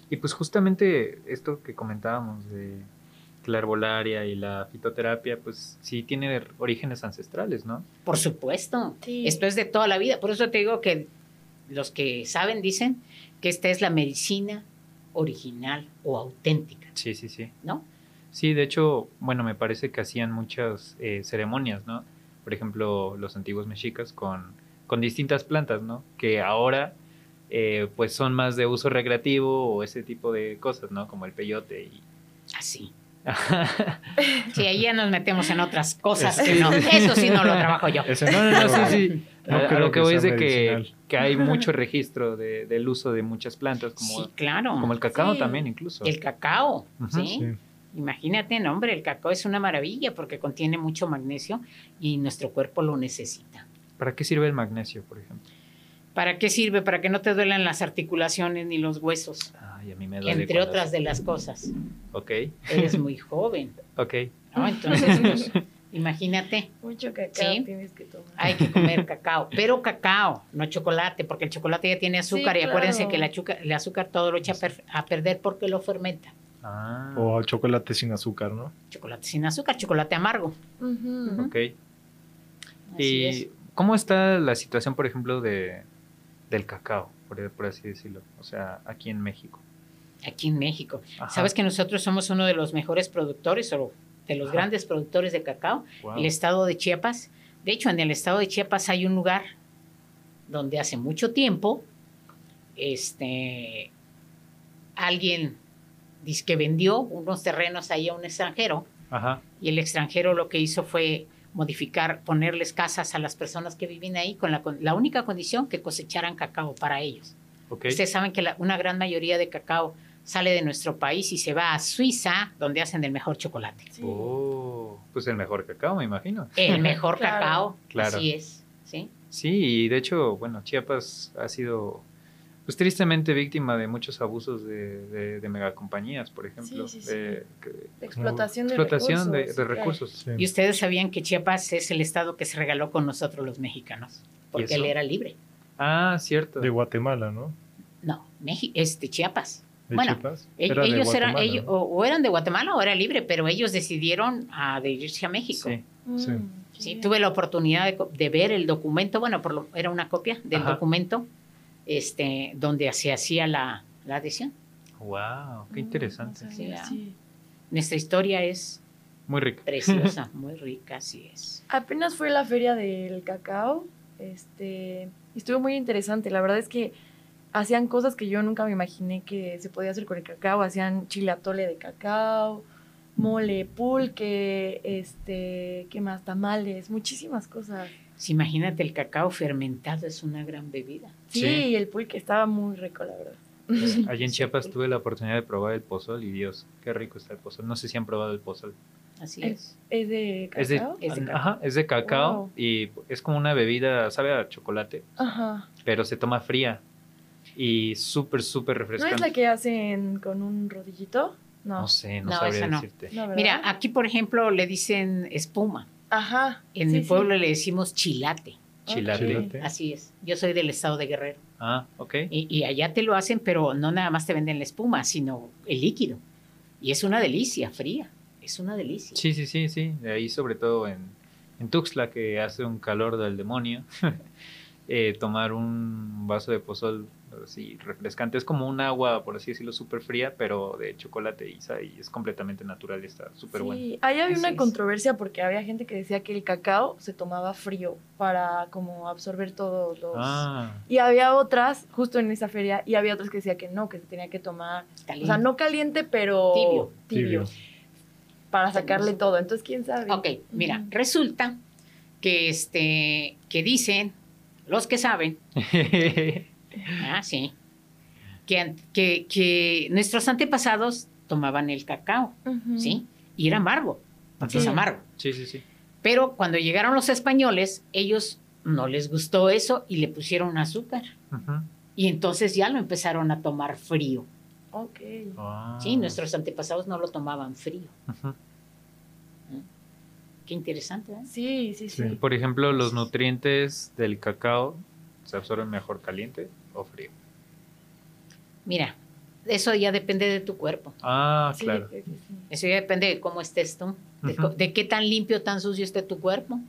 Speaker 3: Y pues justamente esto que comentábamos de la herbolaria y la fitoterapia, pues sí tiene orígenes ancestrales, ¿no?
Speaker 4: Por supuesto.
Speaker 5: Sí.
Speaker 4: Esto es de toda la vida. Por eso te digo que los que saben dicen que esta es la medicina original o auténtica,
Speaker 3: Sí, sí, sí.
Speaker 4: ¿no?
Speaker 3: Sí, de hecho, bueno, me parece que hacían muchas eh, ceremonias, ¿no? Por ejemplo, los antiguos mexicas con, con distintas plantas, ¿no? Que ahora, eh, pues son más de uso recreativo o ese tipo de cosas, ¿no? Como el peyote y...
Speaker 4: Así. Sí, ahí ya nos metemos en otras cosas
Speaker 3: Eso
Speaker 4: que
Speaker 3: sí.
Speaker 4: no. Eso sí no lo trabajo yo.
Speaker 6: Ese
Speaker 3: No, no, no, sí, sí.
Speaker 6: No
Speaker 3: a, a
Speaker 6: creo
Speaker 3: lo que
Speaker 6: que
Speaker 3: voy es de que, que hay mucho registro de- del uso de muchas plantas, como,
Speaker 4: Sí, claro.
Speaker 3: como el cacao
Speaker 5: Sí.
Speaker 3: también incluso.
Speaker 4: El cacao. ¿sí?
Speaker 6: Sí.
Speaker 4: Imagínate, no, hombre, el cacao es una maravilla porque contiene mucho magnesio y nuestro cuerpo lo necesita.
Speaker 3: ¿Para qué sirve el magnesio, por ejemplo?
Speaker 4: ¿Para qué sirve? Para que no te duelan las articulaciones ni los huesos,
Speaker 3: Ay, a mí me duele
Speaker 4: entre otras de las cosas.
Speaker 3: Ok,
Speaker 4: Eres muy joven,
Speaker 3: ok.
Speaker 4: ¿no? Entonces, pues, imagínate,
Speaker 5: Mucho cacao
Speaker 4: Sí.
Speaker 5: tienes que tomar.
Speaker 4: hay que comer cacao, pero cacao, no chocolate, porque el chocolate ya tiene azúcar
Speaker 5: Sí,
Speaker 4: y acuérdense
Speaker 5: claro.
Speaker 4: que el azúcar, el azúcar todo lo echa a per- a perder porque lo fermenta.
Speaker 3: Ah,
Speaker 6: O al chocolate sin azúcar, ¿no?
Speaker 4: Chocolate sin azúcar, chocolate amargo.
Speaker 5: Ujú.
Speaker 3: ok.
Speaker 4: Así
Speaker 3: ¿Y
Speaker 4: es.
Speaker 3: cómo está la situación, por ejemplo, de, del cacao, por, por así decirlo? O sea, aquí en México.
Speaker 4: Aquí en México.
Speaker 3: Ajá.
Speaker 4: Sabes que nosotros somos uno de los mejores productores o de los
Speaker 3: Ajá.
Speaker 4: grandes productores de cacao,
Speaker 3: Wow.
Speaker 4: el estado de Chiapas. De hecho, en el estado de Chiapas hay un lugar donde hace mucho tiempo este, alguien dice que vendió unos terrenos ahí a un extranjero
Speaker 3: Ajá.
Speaker 4: y el extranjero lo que hizo fue modificar, ponerles casas a las personas que viven ahí con la, con- la única condición que cosecharan cacao para ellos.
Speaker 3: Ok.
Speaker 4: Ustedes saben que la- una gran mayoría de cacao sale de nuestro país y se va a Suiza, donde hacen el mejor chocolate.
Speaker 5: Sí.
Speaker 3: Oh, pues el mejor cacao, me imagino.
Speaker 4: El mejor
Speaker 5: Claro.
Speaker 4: cacao,
Speaker 3: Claro.
Speaker 4: así es. ¿sí?
Speaker 3: Sí, y de hecho, bueno, Chiapas ha sido, pues tristemente víctima de muchos abusos de, de, de megacompañías, por ejemplo.
Speaker 5: Sí, sí, sí.
Speaker 3: de- que-
Speaker 5: De explotación de
Speaker 3: explotación
Speaker 5: recursos.
Speaker 3: de
Speaker 5: sí.
Speaker 3: recursos.
Speaker 6: Sí.
Speaker 4: Y ustedes sabían que Chiapas es el estado que se regaló con nosotros los mexicanos, porque él era libre.
Speaker 3: Ah, cierto.
Speaker 6: De Guatemala, ¿no?
Speaker 4: No, México, este Chiapas.
Speaker 6: De
Speaker 4: Bueno,
Speaker 6: Chiapas. De
Speaker 4: ellos eran, ellos,
Speaker 6: ¿no?
Speaker 4: o, o eran de Guatemala o era libre, pero ellos decidieron adherirse a México.
Speaker 3: Sí.
Speaker 5: Mm,
Speaker 6: Sí.
Speaker 4: tuve la oportunidad de, ver el documento, bueno, por lo- era una copia del
Speaker 3: Ajá.
Speaker 4: documento este, donde se hacía la, la adhesión.
Speaker 3: Wow, qué
Speaker 5: Mm,
Speaker 3: interesante.
Speaker 4: Sí,
Speaker 5: sí.
Speaker 4: Nuestra historia es
Speaker 3: Muy rico.
Speaker 4: preciosa, muy rica, así es.
Speaker 5: Apenas fue la feria del cacao, este, y estuvo muy interesante. La verdad es que hacían cosas que yo nunca me imaginé que se podía hacer con el cacao. Hacían chile atole de cacao, mole, pulque, este, ¿qué más? Tamales, muchísimas cosas.
Speaker 4: Sí, imagínate, el cacao fermentado es una gran bebida.
Speaker 5: Sí,
Speaker 3: Sí.
Speaker 5: y el pulque estaba muy rico, la verdad.
Speaker 3: Allí en
Speaker 4: Sí,
Speaker 3: Chiapas
Speaker 4: pues.
Speaker 3: tuve la oportunidad de probar el pozol y Dios, qué rico está el pozol. No sé si han probado el pozol.
Speaker 4: Así
Speaker 5: Eh,
Speaker 4: es.
Speaker 5: ¿Es de
Speaker 3: Es de,
Speaker 5: cacao?
Speaker 4: Es de cacao.
Speaker 3: Ajá, es de cacao
Speaker 5: Wow.
Speaker 3: y es como una bebida, sabe a chocolate,
Speaker 5: Ajá.
Speaker 3: pero se toma fría y súper, súper
Speaker 5: ¿No
Speaker 3: refrescante.
Speaker 5: es la que hacen con un rodillito? No.
Speaker 3: No sé, no,
Speaker 4: No,
Speaker 3: sabría
Speaker 4: esa no.
Speaker 3: decirte.
Speaker 5: No.
Speaker 4: Mira, aquí, por ejemplo, le dicen espuma.
Speaker 5: Ajá.
Speaker 4: En
Speaker 5: sí,
Speaker 4: mi
Speaker 5: sí.
Speaker 4: pueblo le decimos chilate.
Speaker 3: Chilate.
Speaker 4: Así es. Yo soy del estado de Guerrero.
Speaker 3: Ah, ok.
Speaker 4: Y, y allá te lo hacen, pero no nada más te venden la espuma, sino el líquido. Y es una delicia, fría. Es una delicia.
Speaker 3: Sí, sí, sí, sí. De ahí sobre todo en, en Tuxtla, que hace un calor del demonio. eh, tomar un vaso de pozol así refrescante. Es como un agua, por así decirlo, súper fría, pero de chocolate y, es completamente natural y está súper
Speaker 5: Sí,
Speaker 3: bueno.
Speaker 5: ahí había
Speaker 4: Así
Speaker 5: una
Speaker 4: es.
Speaker 5: controversia porque había gente que decía que el cacao se tomaba frío para como absorber todos los...
Speaker 3: Ah,
Speaker 5: Y había otras, justo en esa feria, y había otras que decía que no, que se tenía que tomar, o
Speaker 4: Caliente.
Speaker 5: sea, no caliente, pero
Speaker 4: Tibio.
Speaker 5: tibio,
Speaker 6: Tibio.
Speaker 5: para sacarle todo. Entonces, ¿quién sabe?
Speaker 4: Ok, mira, resulta que este que dicen los que saben, ah, sí, que, que, que nuestros antepasados tomaban el cacao. ¿sí? Y era amargo, porque es amargo.
Speaker 3: sí, sí, sí.
Speaker 4: Pero cuando llegaron los españoles, ellos no les gustó eso y le pusieron azúcar. Y entonces ya lo empezaron a tomar frío.
Speaker 5: Ok.
Speaker 3: Ah.
Speaker 4: Sí, nuestros antepasados no lo tomaban frío.
Speaker 3: Ujú.
Speaker 4: Qué interesante, ¿eh?
Speaker 5: Sí, sí, sí.
Speaker 6: Sí.
Speaker 3: Por ejemplo, los nutrientes del cacao se absorben mejor caliente o frío.
Speaker 4: Mira, eso ya depende de tu cuerpo.
Speaker 3: Ah,
Speaker 5: Sí,
Speaker 3: claro.
Speaker 5: sí.
Speaker 4: Eso ya depende de cómo estés tú, de qué tan limpio, tan sucio esté tu cuerpo.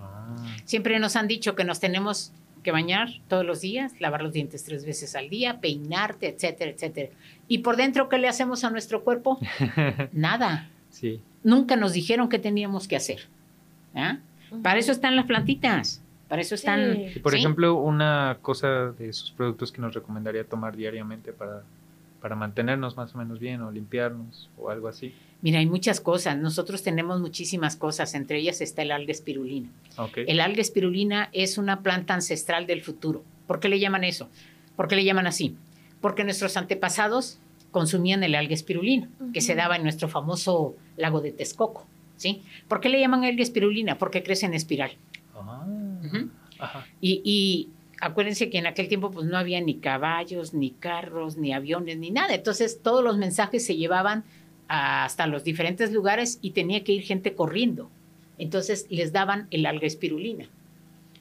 Speaker 3: Ah,
Speaker 4: Siempre nos han dicho que nos tenemos que bañar todos los días, lavar los dientes tres veces al día, peinarte, etcétera, etcétera. ¿Y por dentro qué le hacemos a nuestro cuerpo? Nada.
Speaker 3: sí.
Speaker 4: Nunca nos dijeron qué teníamos que hacer. ¿ah? Para eso están las plantitas. Para eso están.
Speaker 5: Sí.
Speaker 3: Y por
Speaker 4: ¿sí?
Speaker 3: ejemplo, una cosa de sus productos que nos recomendaría tomar diariamente para, para mantenernos más o menos bien o limpiarnos o algo así.
Speaker 4: Mira, hay muchas cosas. Nosotros tenemos muchísimas cosas. Entre ellas está el alga espirulina.
Speaker 3: Ok.
Speaker 4: El alga espirulina es una planta ancestral del futuro. ¿Por qué le llaman eso? ¿Por qué le llaman así? Porque nuestros antepasados consumían el alga espirulina, que se daba en nuestro famoso lago de Texcoco. ¿sí? ¿Por qué le llaman alga espirulina? Porque crece en espiral.
Speaker 3: Ah. Ajá.
Speaker 4: Y, y acuérdense que en aquel tiempo pues, no había ni caballos, ni carros, ni aviones, ni nada. Entonces todos los mensajes se llevaban hasta los diferentes lugares y tenía que ir gente corriendo. Entonces les daban el alga espirulina.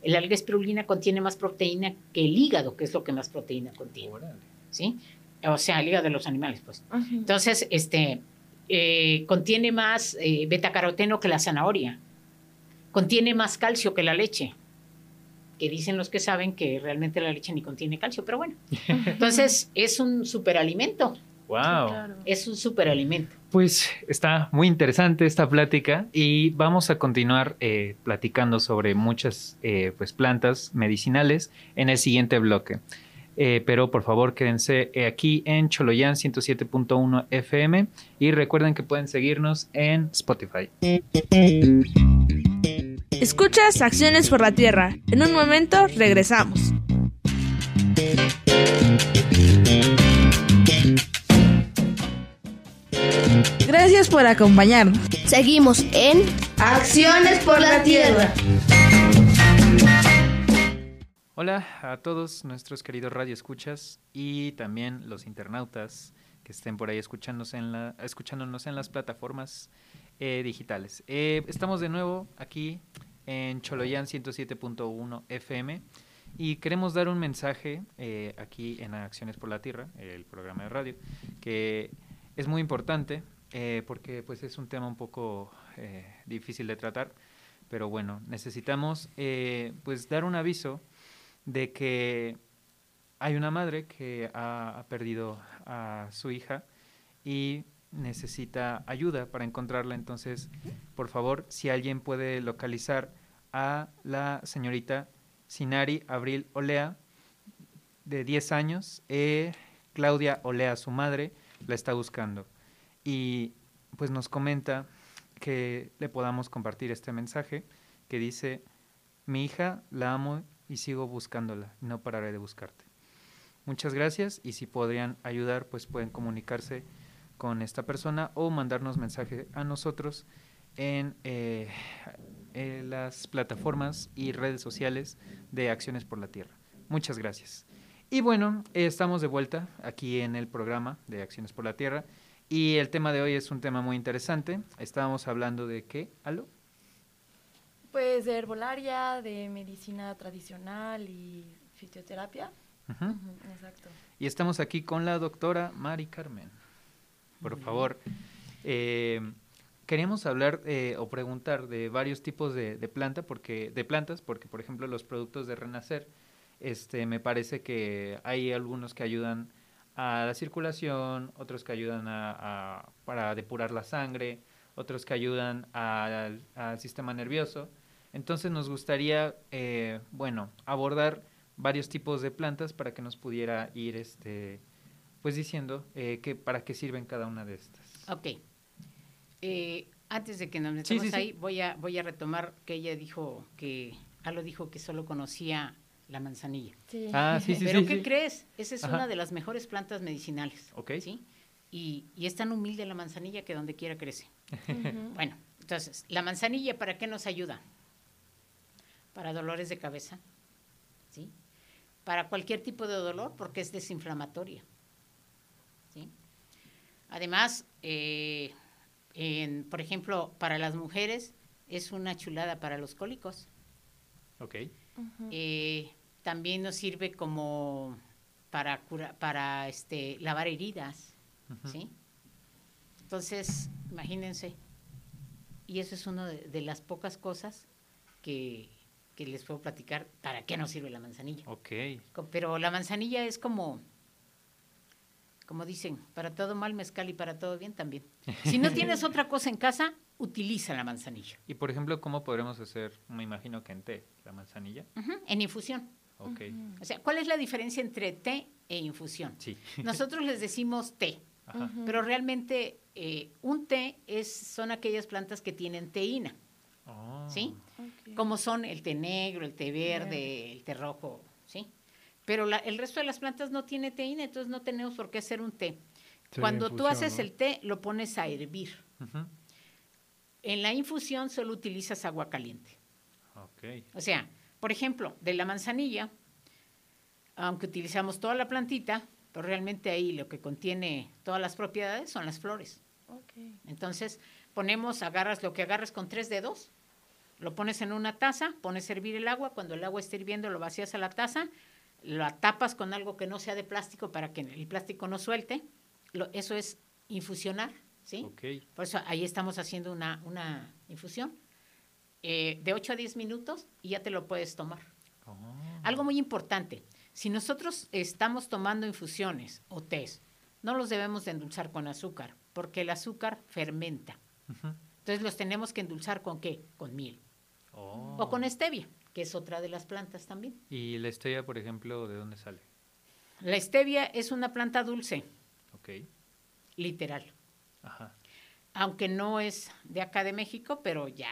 Speaker 4: El alga espirulina contiene más proteína que el hígado, que es lo que más proteína contiene.
Speaker 3: Órale.
Speaker 4: ¿sí? O sea, el hígado de los animales, pues. Entonces, este, eh, contiene más eh, betacaroteno que la zanahoria. Contiene más calcio que la leche. Que dicen los que saben que realmente la leche ni contiene calcio, pero bueno. Entonces, es un superalimento.
Speaker 3: Wow.
Speaker 5: Claro.
Speaker 4: Es un superalimento.
Speaker 3: Pues está muy interesante esta plática y vamos a continuar eh, platicando sobre muchas eh, pues, plantas medicinales en el siguiente bloque. Eh, pero por favor quédense aquí en Choloyan 107.1 FM y recuerden que pueden seguirnos en Spotify.
Speaker 7: Escuchas Acciones por la Tierra. En un momento regresamos. Gracias por acompañarnos.
Speaker 8: Seguimos en
Speaker 7: Acciones por la Tierra.
Speaker 3: Hola a todos nuestros queridos radioescuchas y también los internautas que estén por ahí escuchándose en la, escuchándonos en las plataformas eh, digitales. Eh, estamos de nuevo aquí en Choloyan 107.1 FM y queremos dar un mensaje eh, aquí en Acciones por la Tierra, el programa de radio, que es muy importante eh, porque pues es un tema un poco eh, difícil de tratar, pero bueno, necesitamos pues dar un aviso de que hay una madre que ha, ha perdido a su hija y necesita ayuda para encontrarla. Entonces, por favor, si alguien puede localizar a la señorita Sinari Abril Olea, de 10 años, eh, Claudia Olea, su madre, la está buscando. Y pues nos comenta que le podamos compartir este mensaje que dice, mi hija la amo y sigo buscándola, no pararé de buscarte. Muchas gracias y si podrían ayudar, pues pueden comunicarse con esta persona o mandarnos mensaje a nosotros en, eh, en las plataformas y redes sociales de Acciones por la Tierra. Muchas gracias. Y bueno, eh, estamos de vuelta aquí en el programa de Acciones por la Tierra y el tema de hoy es un tema muy interesante. Estábamos hablando de qué, ¿aló?
Speaker 5: Pues de herbolaria, de medicina tradicional y fisioterapia.
Speaker 3: Ujú.
Speaker 5: Ujú, exacto.
Speaker 3: Y estamos aquí con la doctora Mari Carmen. Por favor, eh, queríamos hablar eh, o preguntar de varios tipos de, de planta, porque de plantas, porque por ejemplo los productos de Renacer Este, me parece que hay algunos que ayudan a la circulación, otros que ayudan a, para depurar la sangre, otros que ayudan al sistema nervioso. Entonces nos gustaría, eh, bueno, abordar varios tipos de plantas para que nos pudiera ir, este, pues diciendo eh, que para qué sirven cada una de estas.
Speaker 4: Ok. Eh, antes de que nos metamos
Speaker 3: sí, sí.
Speaker 4: ahí, voy a, voy a retomar que ella dijo que, Alo dijo que solo conocía la manzanilla.
Speaker 5: Sí.
Speaker 3: Ah, sí, sí,
Speaker 4: Pero
Speaker 3: sí.
Speaker 4: ¿qué
Speaker 3: sí.
Speaker 4: crees? Esa es
Speaker 3: Ajá.
Speaker 4: una de las mejores plantas medicinales.
Speaker 3: Ok.
Speaker 4: ¿sí? Y, y es tan humilde la manzanilla que donde quiera crece. Bueno, entonces, ¿la manzanilla para qué nos ayuda? Para dolores de cabeza, ¿sí? Para cualquier tipo de dolor, porque es desinflamatoria, ¿sí? Además, eh, en- por ejemplo, para las mujeres es una chulada para los cólicos.
Speaker 3: Ok.
Speaker 4: Eh, también nos sirve como para cura- para este lavar heridas. ¿sí? Entonces, imagínense. Y eso es una de, de las pocas cosas que, que les puedo platicar para qué nos sirve la manzanilla.
Speaker 3: Ok.
Speaker 4: Pero la manzanilla es como, como dicen, para todo mal mezcal y para todo bien también. Si no tienes otra cosa en casa, utiliza la manzanilla.
Speaker 3: Y por ejemplo, ¿cómo podremos hacer, me imagino que en té, la manzanilla?
Speaker 4: En infusión.
Speaker 3: Ok.
Speaker 4: O sea, ¿cuál es la diferencia entre té e infusión?
Speaker 3: Sí.
Speaker 4: Nosotros les decimos té,
Speaker 3: Ajá.
Speaker 4: Pero realmente eh, un té es, son aquellas plantas que tienen teína,
Speaker 3: Oh.
Speaker 4: ¿sí? Como son el té negro, el té verde,
Speaker 5: Verde.
Speaker 4: el té rojo, ¿sí? Pero la- el resto de las plantas no tiene teína, entonces no tenemos por qué hacer un té. Cuando tú haces
Speaker 6: ¿no?
Speaker 4: el té, lo pones a hervir. En la infusión solo utilizas agua caliente.
Speaker 3: Ok.
Speaker 4: O sea, por ejemplo, de la manzanilla, aunque utilizamos toda la plantita, pero realmente ahí lo que contiene todas las propiedades son las flores.
Speaker 5: Ok.
Speaker 4: Entonces, ponemos, agarras lo que agarras con tres dedos, lo pones en una taza, pones a hervir el agua, cuando el agua esté hirviendo lo vacías a la taza, la tapas con algo que no sea de plástico para que el plástico no suelte. Lo- eso es infusionar, ¿sí?
Speaker 3: Ok.
Speaker 4: Por eso ahí estamos haciendo una, una infusión eh, de 8 a 10 minutos y ya te lo puedes tomar.
Speaker 3: Oh.
Speaker 4: Algo muy importante, si nosotros estamos tomando infusiones o tés, no los debemos de endulzar con azúcar, porque el azúcar fermenta. Entonces los tenemos que endulzar con qué? Con miel.
Speaker 3: Oh.
Speaker 4: O con stevia, que es otra de las plantas también.
Speaker 3: ¿Y la stevia, por ejemplo, de dónde sale?
Speaker 4: La stevia es una planta dulce,
Speaker 3: Ok.
Speaker 4: literal.
Speaker 3: Ajá.
Speaker 4: Aunque no es de acá de México, pero ya,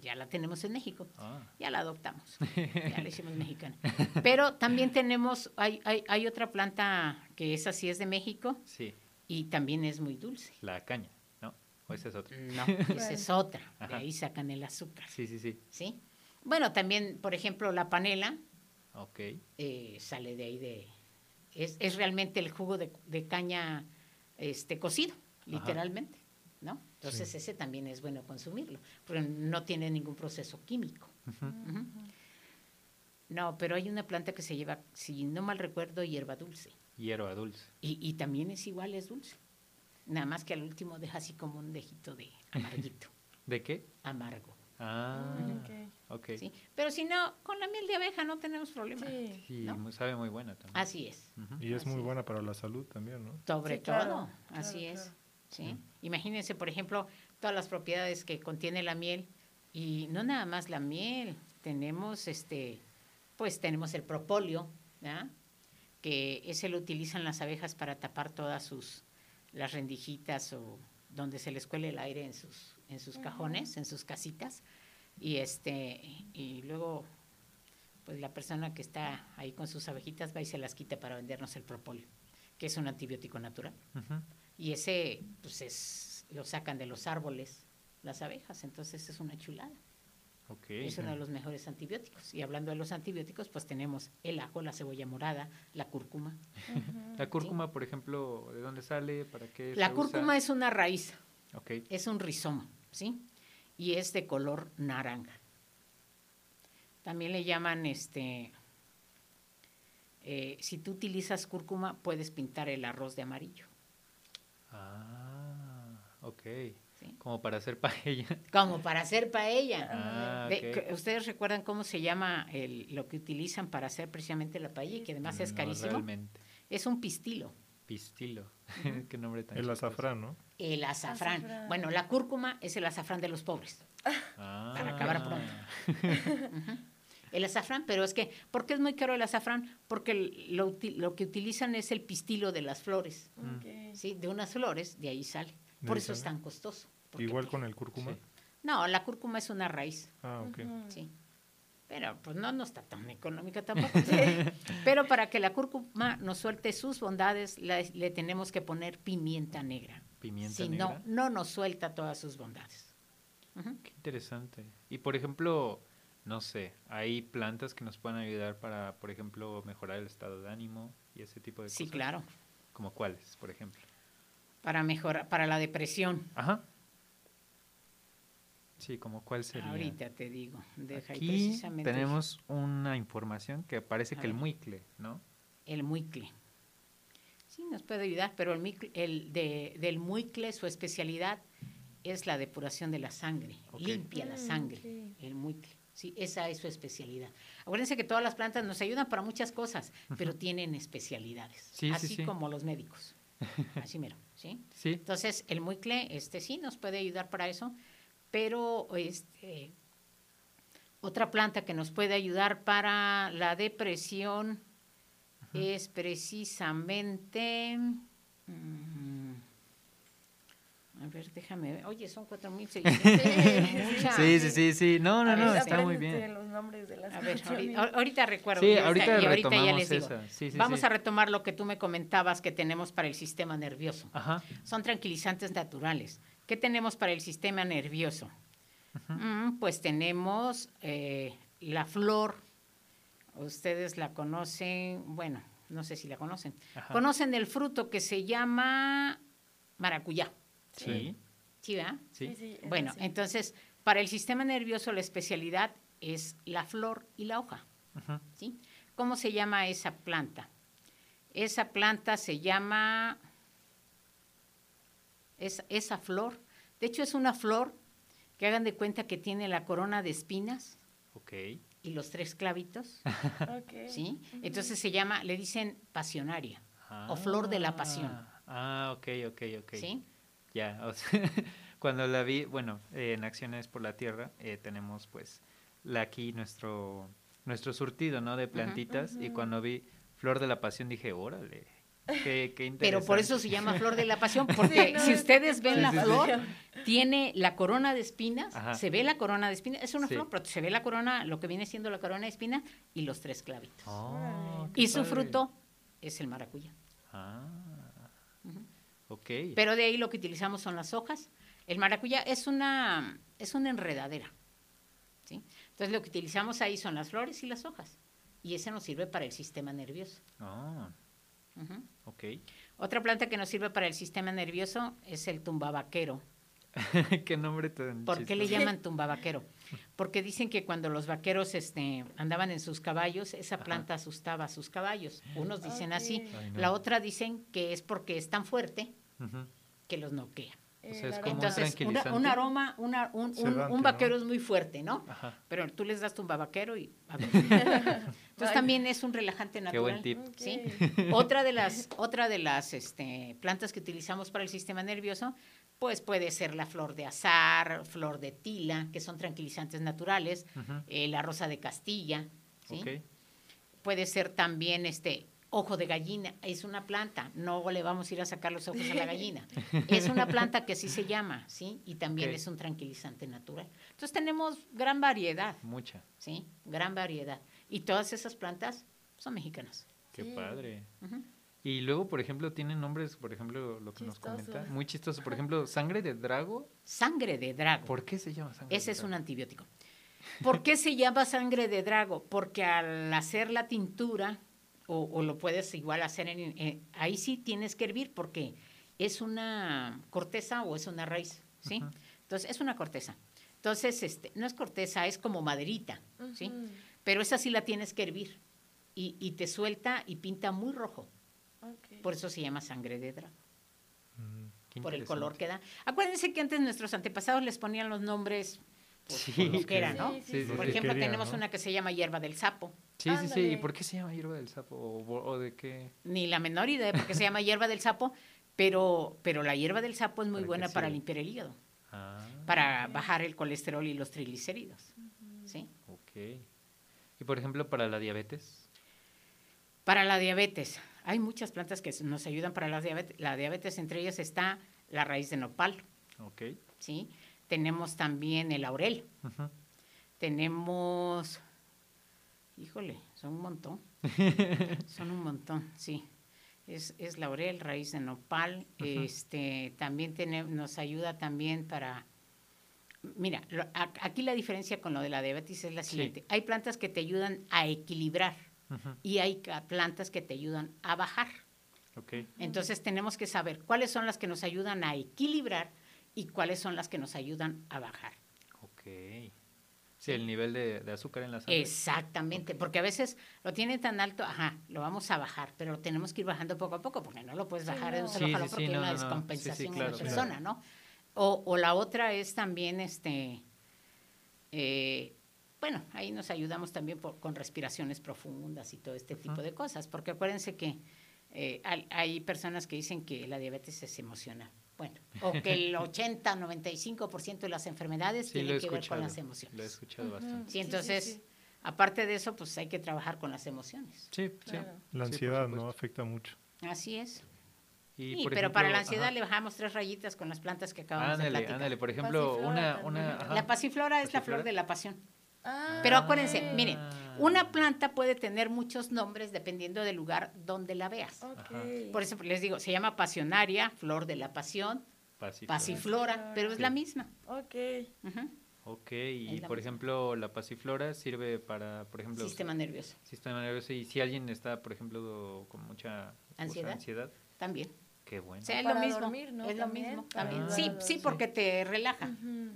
Speaker 4: ya la tenemos en México.
Speaker 3: Ah.
Speaker 4: Ya la adoptamos. Ya la hicimos mexicana. Pero también tenemos, hay, hay, hay otra planta que esa sí es de México
Speaker 3: Sí,
Speaker 4: y también es muy dulce.
Speaker 3: la caña, ¿no? ¿O esa es otra?
Speaker 4: No, esa es otra. De ahí sacan el azúcar.
Speaker 3: Sí, sí, sí.
Speaker 4: ¿Sí? Bueno, también, por ejemplo, la panela
Speaker 3: Ok.
Speaker 4: eh, sale de ahí de... Es, es realmente el jugo de, de caña este, cocido, literalmente, ¿no? Entonces
Speaker 6: Sí.
Speaker 4: ese también es bueno consumirlo, porque no tiene ningún proceso químico. No, pero hay una planta que se lleva, si no mal recuerdo, hierba dulce.
Speaker 3: Hierba dulce.
Speaker 4: Y, y también es igual, es dulce. Nada más que al último deja así como un dejito de amarguito,
Speaker 3: ¿De qué?
Speaker 4: amargo.
Speaker 3: Ah,
Speaker 5: Ok.
Speaker 4: Pero si no, con la miel de abeja no tenemos problema.
Speaker 5: Sí.
Speaker 3: Sí,
Speaker 4: ¿no?
Speaker 3: mu- sabe muy buena también.
Speaker 4: Así es.
Speaker 6: Y es muy
Speaker 4: es.
Speaker 6: buena para la salud también, ¿no?
Speaker 4: Sobre
Speaker 5: Sí, claro,
Speaker 4: todo,
Speaker 5: claro,
Speaker 4: así es.
Speaker 5: claro.
Speaker 4: ¿sí? Imagínense, por ejemplo, todas las propiedades que contiene la miel y no nada más la miel, tenemos este, pues tenemos el propóleo, ¿verdad? que ese lo utilizan las abejas para tapar todas sus las rendijitas o donde se les cuele el aire en sus en sus cajones, en sus casitas y este y luego pues la persona que está ahí con sus abejitas va y se las quita para vendernos el propóleo, que es un antibiótico natural. Y ese, pues es, lo sacan de los árboles las abejas, entonces es una chulada. Es uno de los mejores antibióticos. Y hablando de los antibióticos, pues tenemos el ajo, la cebolla morada, la cúrcuma.
Speaker 3: La cúrcuma, por ejemplo, ¿de dónde sale? ¿Para qué
Speaker 4: La
Speaker 3: se
Speaker 4: cúrcuma
Speaker 3: usa?
Speaker 4: es una raíz,
Speaker 3: Ok.
Speaker 4: es un rizoma, ¿sí? Y es de color naranja. También le llaman, este, eh, si tú utilizas cúrcuma, puedes pintar el arroz de amarillo.
Speaker 3: Ah, ok.
Speaker 4: ¿Sí?
Speaker 3: Como para hacer paella.
Speaker 4: Como para hacer paella.
Speaker 3: Ah,
Speaker 4: ¿Ustedes recuerdan cómo se llama el, lo que utilizan para hacer precisamente la paella y que además es
Speaker 3: No,
Speaker 4: carísimo?
Speaker 3: realmente.
Speaker 4: Es un pistilo.
Speaker 3: Pistilo. Qué nombre tan
Speaker 6: El
Speaker 3: chistoso.
Speaker 6: azafrán, ¿no?
Speaker 4: El azafrán.
Speaker 5: Azafrán.
Speaker 4: Bueno, la cúrcuma es el azafrán de los pobres.
Speaker 3: Ah.
Speaker 4: Para acabar pronto. El azafrán, pero es que, ¿por qué es muy caro el azafrán? Porque el- lo, lo que utilizan es el pistilo de las flores. ¿sí? De unas flores, de ahí sale. Por eso es tan costoso. porque-
Speaker 6: Igual con el cúrcuma.
Speaker 3: Sí.
Speaker 4: No, la cúrcuma es una raíz,
Speaker 6: Ah, ok.
Speaker 4: Sí. Pero pues no, no está tan económica tampoco. Pero para que la cúrcuma nos suelte sus bondades, la- le tenemos que poner pimienta negra.
Speaker 3: Pimienta
Speaker 4: Si
Speaker 3: negra.
Speaker 4: no, no nos suelta todas sus bondades.
Speaker 3: Qué interesante. Y por ejemplo, no sé, hay plantas que nos pueden ayudar para, por ejemplo, mejorar el estado de ánimo y ese tipo de
Speaker 4: Sí,
Speaker 3: cosas.
Speaker 4: claro.
Speaker 3: ¿Como cuáles, por ejemplo?
Speaker 4: Para mejorar, para la depresión.
Speaker 3: Ajá. Sí, como cuál sería.
Speaker 4: Ahorita te digo. Deja ahí
Speaker 3: Aquí
Speaker 4: precisamente
Speaker 3: tenemos una información que parece
Speaker 4: A
Speaker 3: que el muicle, ¿no?
Speaker 4: el muicle. Sí, nos puede ayudar, pero el, micle- el de, del muicle, su especialidad es la depuración de la sangre. Limpia la
Speaker 5: Mm,
Speaker 4: sangre, el muicle. Sí, esa es su especialidad. Acuérdense que todas las plantas nos ayudan para muchas cosas, pero tienen especialidades.
Speaker 3: Sí, sí,
Speaker 4: así
Speaker 3: sí.
Speaker 4: como los médicos. Así mero, ¿sí?
Speaker 3: Sí.
Speaker 4: Entonces, el muicle, este sí nos puede ayudar para eso, pero este otra planta que nos puede ayudar para la depresión es precisamente mm, a ver, déjame ver. Oye, son 4600. mucha.
Speaker 3: Sí, sí, sí, sí. No, no,
Speaker 4: A
Speaker 3: no,
Speaker 4: ver,
Speaker 3: está muy bien.
Speaker 5: los nombres de las
Speaker 4: A ver, ahorita, ahorita recuerdo.
Speaker 3: Sí, ahorita
Speaker 4: y ahorita ya les digo.
Speaker 3: esa. Sí, sí,
Speaker 4: Vamos
Speaker 3: sí.
Speaker 4: a retomar lo que tú me comentabas que tenemos para el sistema nervioso.
Speaker 3: Ajá.
Speaker 4: Son tranquilizantes naturales. ¿Qué tenemos para el sistema nervioso? Mm, pues tenemos eh, la flor. Ustedes la conocen, bueno, no sé si la conocen.
Speaker 3: Ajá.
Speaker 4: Conocen el fruto que se llama maracuyá.
Speaker 3: Sí.
Speaker 4: ¿Sí, verdad?
Speaker 3: Sí.
Speaker 5: Sí,
Speaker 4: Bueno,
Speaker 5: sí.
Speaker 4: entonces, para el sistema nervioso la especialidad es la flor y la hoja. ¿sí? ¿Cómo se llama esa planta? Esa planta se llama, es, esa flor, de hecho es una flor que hagan de cuenta que tiene la corona de espinas
Speaker 3: Ok.
Speaker 4: y los tres clavitos,
Speaker 5: Ok.
Speaker 4: ¿sí? Entonces se llama, le dicen pasionaria o flor de la pasión,
Speaker 3: Ah, ok, ok, ok.
Speaker 4: ¿sí?
Speaker 3: Ya, o sea, cuando la vi, bueno, eh, en Acciones por la Tierra eh, tenemos pues la, aquí nuestro, nuestro surtido, ¿no? De plantitas y cuando vi Flor de la Pasión dije, órale, qué, qué interesante.
Speaker 4: Pero por eso se llama flor de la pasión, porque
Speaker 5: no,
Speaker 4: si
Speaker 5: es-
Speaker 4: ustedes ven
Speaker 3: Sí,
Speaker 4: la
Speaker 3: sí, sí.
Speaker 4: flor, tiene la corona de espinas,
Speaker 3: Ajá.
Speaker 4: se ve la corona de espinas, es una
Speaker 3: Sí.
Speaker 4: flor, pero se ve la corona, lo que viene siendo la corona de espinas y los tres clavitos.
Speaker 3: Oh,
Speaker 4: y su
Speaker 3: padre.
Speaker 4: fruto es el maracuyá.
Speaker 3: Ah,
Speaker 4: Pero de ahí lo que utilizamos son las hojas. El maracuyá es una, es una enredadera. ¿sí? Entonces lo que utilizamos ahí son las flores y las hojas. Y ese nos sirve para el sistema nervioso.
Speaker 3: Ah,
Speaker 4: Ujú.
Speaker 3: ok.
Speaker 4: Otra planta que nos sirve para el sistema nervioso es el tumbabaquero.
Speaker 3: qué nombre tan
Speaker 4: ¿Por qué le llaman tumbabaquero? Porque dicen que cuando los vaqueros este, andaban en sus caballos, esa planta asustaba a sus caballos. Unos dicen así,
Speaker 5: Ok.
Speaker 3: Ay, no.
Speaker 4: la otra dicen que es porque es tan fuerte Que los noquea.
Speaker 3: O sea, es
Speaker 5: El
Speaker 3: como un
Speaker 5: aroma.
Speaker 4: Entonces, una- un aroma, una- un, un-
Speaker 6: Sedante,
Speaker 4: un
Speaker 6: ¿no?
Speaker 4: vaquero es muy fuerte, ¿no?
Speaker 3: Ajá.
Speaker 4: Pero tú les das tumbabaquero y... a ver. Entonces
Speaker 5: Ay.
Speaker 4: también es un relajante
Speaker 3: Qué
Speaker 4: natural.
Speaker 3: buen tip.
Speaker 4: Otra de las, otra de las este, plantas que utilizamos para el sistema nervioso, pues puede ser la flor de azar, flor de tila, que son tranquilizantes naturales, eh, la rosa de Castilla, ¿sí? Puede ser también este ojo de gallina, es una planta, no le vamos a ir a sacar los ojos a la gallina. Es una planta que así se llama, ¿sí? Y también es un tranquilizante natural. Entonces tenemos gran variedad,
Speaker 3: Mucha.
Speaker 4: ¿sí? Gran variedad. Y todas esas plantas son mexicanas.
Speaker 3: Qué
Speaker 5: Sí.
Speaker 3: padre. Y luego, por ejemplo, tienen nombres, por ejemplo, lo que nos comenta, muy chistoso. Por ejemplo, sangre de drago.
Speaker 4: Sangre de drago.
Speaker 3: ¿Por qué se llama sangre
Speaker 4: Ese
Speaker 3: de
Speaker 4: es un
Speaker 3: drago?
Speaker 4: antibiótico. ¿Por qué se llama sangre de drago? Porque al hacer la tintura, o, o lo puedes igual hacer en, en- ahí sí tienes que hervir porque es una corteza o es una raíz, ¿sí? Entonces, es una corteza. Entonces, este, no es corteza, es como maderita, ¿sí? Pero esa sí la tienes que hervir y, y te suelta y pinta muy rojo. Por eso se llama sangre de drago.
Speaker 6: Mm.
Speaker 4: Por el color que da. Acuérdense que antes nuestros antepasados les ponían los nombres
Speaker 3: Sí,
Speaker 4: por los que era, ¿no?
Speaker 5: Sí, sí,
Speaker 3: Sí, sí,
Speaker 4: Por
Speaker 3: sí.
Speaker 4: ejemplo, tenemos
Speaker 6: ¿no?
Speaker 4: una que se llama hierba del sapo.
Speaker 3: Sí, sí, sí. ¿Y por qué se llama hierba del sapo? ¿O, o de qué?
Speaker 4: Ni la menor idea por qué se llama hierba del sapo, pero, pero la hierba del sapo es muy
Speaker 3: ¿Para qué
Speaker 4: buena para limpiar el hígado,
Speaker 3: Ah,
Speaker 4: para bajar el colesterol y los triglicéridos. ¿sí?
Speaker 3: ok. Y por ejemplo, para la diabetes.
Speaker 4: Para la diabetes, hay muchas plantas que nos ayudan para la diabetes. La diabetes, entre ellas está la raíz de nopal,
Speaker 3: Ok.
Speaker 4: ¿sí? Tenemos también el laurel, tenemos, híjole, son un montón, son un montón, sí. Es, es laurel, raíz de nopal, este, también tiene, nos ayuda también para, mira, lo- a- aquí la diferencia con lo de la diabetes es la
Speaker 3: Sí.
Speaker 4: siguiente, hay plantas que te ayudan a equilibrar y hay plantas que te ayudan a bajar. Entonces tenemos que saber cuáles son las que nos ayudan a equilibrar y cuáles son las que nos ayudan a bajar.
Speaker 3: Ok. Sí, el nivel de, de azúcar en la sangre.
Speaker 4: Exactamente, porque a veces lo tienen tan alto, ajá, lo vamos a bajar, pero tenemos que ir bajando poco a poco, porque no lo puedes
Speaker 5: Sí,
Speaker 4: bajar de un solo
Speaker 3: Sí,
Speaker 4: jalón
Speaker 3: sí,
Speaker 4: porque
Speaker 3: sí,
Speaker 4: hay
Speaker 3: no,
Speaker 4: una
Speaker 3: no. Sí, sí,
Speaker 4: descompensación
Speaker 3: claro,
Speaker 4: en la
Speaker 3: claro.
Speaker 4: persona, ¿no? O, o la otra es también, este, eh, bueno, ahí nos ayudamos también por- con respiraciones profundas y todo este tipo de cosas, porque acuérdense que eh, hay, hay personas que dicen que la diabetes es emocional. Bueno, o que el 80, 95% de las enfermedades
Speaker 3: Sí,
Speaker 4: tienen que ver con las emociones.
Speaker 3: Lo he escuchado bastante.
Speaker 4: Sí, entonces,
Speaker 5: sí.
Speaker 4: aparte de eso, pues hay que trabajar con las emociones.
Speaker 3: Sí, sí.
Speaker 5: Claro.
Speaker 6: La ansiedad, ¿no? Afecta mucho.
Speaker 4: Así es.
Speaker 3: Y,
Speaker 4: Sí, pero para la
Speaker 3: ejemplo,
Speaker 4: ansiedad
Speaker 3: ajá.
Speaker 4: le bajamos tres rayitas con las plantas que acabamos de
Speaker 3: Ándale,
Speaker 4: platicar.
Speaker 3: ándale. Por ejemplo,
Speaker 5: Pasiflora
Speaker 3: una... una ajá.
Speaker 4: La pasiflora es la flor
Speaker 3: ¿Pasiflora?
Speaker 4: de la pasión.
Speaker 5: Ah,
Speaker 4: Pero acuérdense,
Speaker 5: ok.
Speaker 4: miren, una planta puede tener muchos nombres dependiendo del lugar donde la veas. Por eso les digo, se llama pasionaria, flor de la pasión,
Speaker 3: Pasiflora.
Speaker 4: pasiflora, pero es la misma.
Speaker 5: Ok.
Speaker 4: Ujú.
Speaker 3: Ok, y por
Speaker 4: misma.
Speaker 3: ejemplo, la pasiflora sirve para, por ejemplo...
Speaker 4: Sistema nervioso,
Speaker 3: Sistema nervioso. Y si alguien está, por ejemplo, con mucha o sea,
Speaker 4: Ansiedad.
Speaker 3: ansiedad,
Speaker 4: también.
Speaker 3: Qué bueno.
Speaker 4: O sea, es
Speaker 5: Para
Speaker 4: lo mismo.
Speaker 5: dormir, ¿no?
Speaker 4: Es lo
Speaker 5: También.
Speaker 4: mismo. También.
Speaker 3: Ah.
Speaker 4: sí, sí, porque te relaja.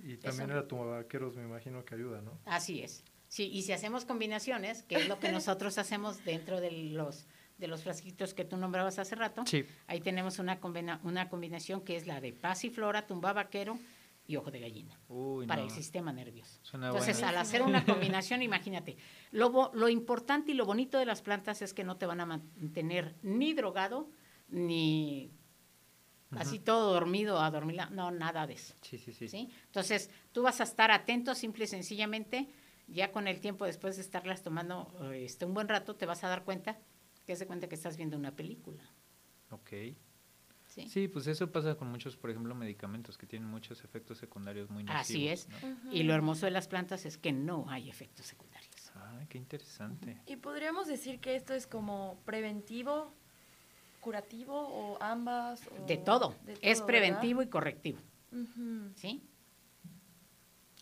Speaker 6: Y también
Speaker 4: Eso.
Speaker 6: era vaqueros, me imagino que ayuda, ¿no?
Speaker 4: Así es. Sí, y si hacemos combinaciones, que es lo que nosotros hacemos dentro de los de los frasquitos que tú nombrabas hace rato,
Speaker 3: Sí.
Speaker 4: ahí tenemos una, combina- una combinación que es la de pasiflora, tumba vaquero y ojo de gallina
Speaker 3: Uy,
Speaker 4: para
Speaker 3: no.
Speaker 4: el sistema nervioso.
Speaker 3: Suena
Speaker 4: Entonces,
Speaker 3: bueno.
Speaker 4: al hacer una combinación, imagínate, lo, lo importante y lo bonito de las plantas es que no te van a mantener ni drogado, ni así todo dormido, a dormir, no, nada de eso.
Speaker 3: Sí, sí, sí.
Speaker 4: ¿sí? Entonces, tú vas a estar atento simple y sencillamente, ya con el tiempo después de estarlas tomando este, un buen rato, te vas a dar cuenta que hace cuenta que estás viendo una película.
Speaker 3: Ok.
Speaker 4: ¿sí?
Speaker 3: Sí, pues eso pasa con muchos, por ejemplo, medicamentos que tienen muchos efectos secundarios muy nocivos.
Speaker 4: Así es.
Speaker 3: ¿no?
Speaker 4: Y lo hermoso de las plantas es que no hay efectos secundarios.
Speaker 3: Ay, qué interesante.
Speaker 5: Y podríamos decir que esto es como preventivo, curativo o ambas. o
Speaker 4: De todo.
Speaker 5: de
Speaker 4: es preventivo y correctivo. ¿sí?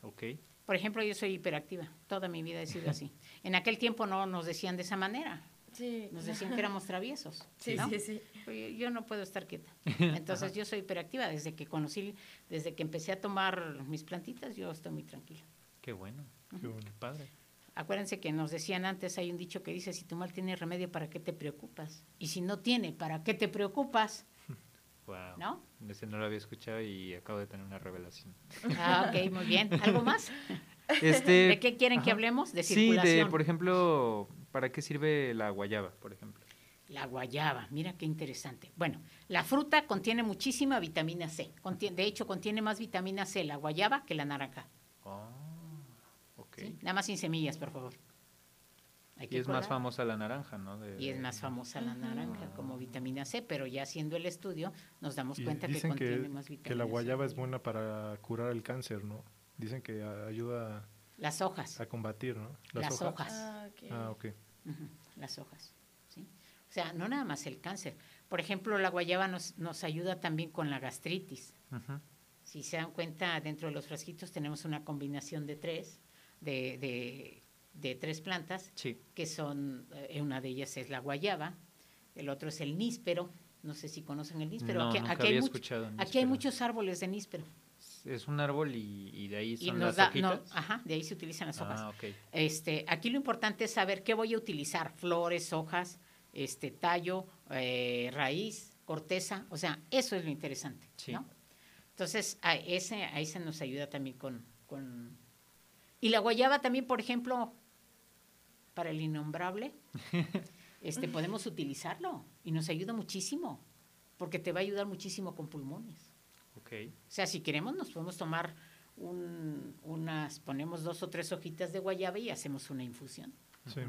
Speaker 3: Ok.
Speaker 4: Por ejemplo, yo soy hiperactiva. Toda mi vida he sido así. En aquel tiempo no nos decían de esa manera.
Speaker 5: Sí.
Speaker 4: Nos decían que éramos traviesos.
Speaker 5: Sí,
Speaker 4: ¿no?
Speaker 5: sí, sí.
Speaker 4: Yo, yo no puedo estar quieta. Entonces yo soy hiperactiva. Desde que conocí, desde que empecé a tomar mis plantitas, yo estoy muy tranquila.
Speaker 3: Qué bueno.
Speaker 6: Qué bueno.
Speaker 3: Qué padre.
Speaker 4: Acuérdense que nos decían antes, hay un dicho que dice, si tu mal tiene remedio, ¿para qué te preocupas? Y si no tiene, ¿para qué te preocupas?
Speaker 3: Wow.
Speaker 4: ¿No?
Speaker 3: Ese no lo había escuchado y acabo de tener una revelación.
Speaker 4: Ah, ok, muy bien. ¿Algo más?
Speaker 3: Este,
Speaker 4: ¿De qué quieren que hablemos? De
Speaker 3: Sí,
Speaker 4: circulación.
Speaker 3: de, por ejemplo, ¿para qué sirve la guayaba, por ejemplo?
Speaker 4: La guayaba, mira qué interesante. Bueno, la fruta contiene muchísima vitamina C. De hecho, contiene más vitamina C la guayaba que la naranja.
Speaker 3: Oh,
Speaker 4: Nada más sin semillas, por favor. Hay
Speaker 3: Y
Speaker 4: que
Speaker 3: es más famosa la naranja, ¿no? De-
Speaker 4: Y es más famosa la naranja como vitamina C, pero ya haciendo el estudio nos damos
Speaker 6: Y
Speaker 4: cuenta que contiene
Speaker 6: que,
Speaker 4: más vitamina
Speaker 6: que la
Speaker 4: C.
Speaker 6: guayaba es buena para curar el cáncer, ¿no? Dicen que a- ayuda
Speaker 4: Las hojas,
Speaker 6: a combatir, ¿no?
Speaker 4: las hojas.
Speaker 5: Ah, ok.
Speaker 6: Ah,
Speaker 4: las hojas. ¿sí? O sea, no nada más el cáncer. Por ejemplo, la guayaba nos, nos ayuda también con la gastritis. Si se dan cuenta, dentro de los frasquitos tenemos una combinación de tres, de, de, de tres plantas,
Speaker 3: Sí.
Speaker 4: que son, eh, una de ellas es la guayaba, el otro es el níspero, no sé si conocen el níspero,
Speaker 3: No,
Speaker 4: aquí,
Speaker 3: nunca
Speaker 4: aquí hay,
Speaker 3: había
Speaker 4: mucho-
Speaker 3: escuchado
Speaker 4: aquí hay
Speaker 3: níspero.
Speaker 4: muchos árboles de níspero.
Speaker 3: Es un árbol y, y de ahí
Speaker 4: Y
Speaker 3: son
Speaker 4: nos
Speaker 3: las
Speaker 4: da,
Speaker 3: hojitas.
Speaker 4: no, ajá, de ahí se utilizan las hojas.
Speaker 3: Ah, ok.
Speaker 4: Este, aquí lo importante es saber qué voy a utilizar, flores, hojas, este, tallo, eh, raíz, corteza, o sea, eso es lo interesante,
Speaker 3: Sí.
Speaker 4: ¿no? Entonces, a ese, ahí se nos ayuda también con, con... Y la guayaba también, por ejemplo, para el innombrable, este, podemos utilizarlo y nos ayuda muchísimo, porque te va a ayudar muchísimo con pulmones.
Speaker 3: Ok.
Speaker 4: O sea, si queremos, nos podemos tomar un- unas, ponemos dos o tres hojitas de guayaba y hacemos una infusión.
Speaker 6: Sí.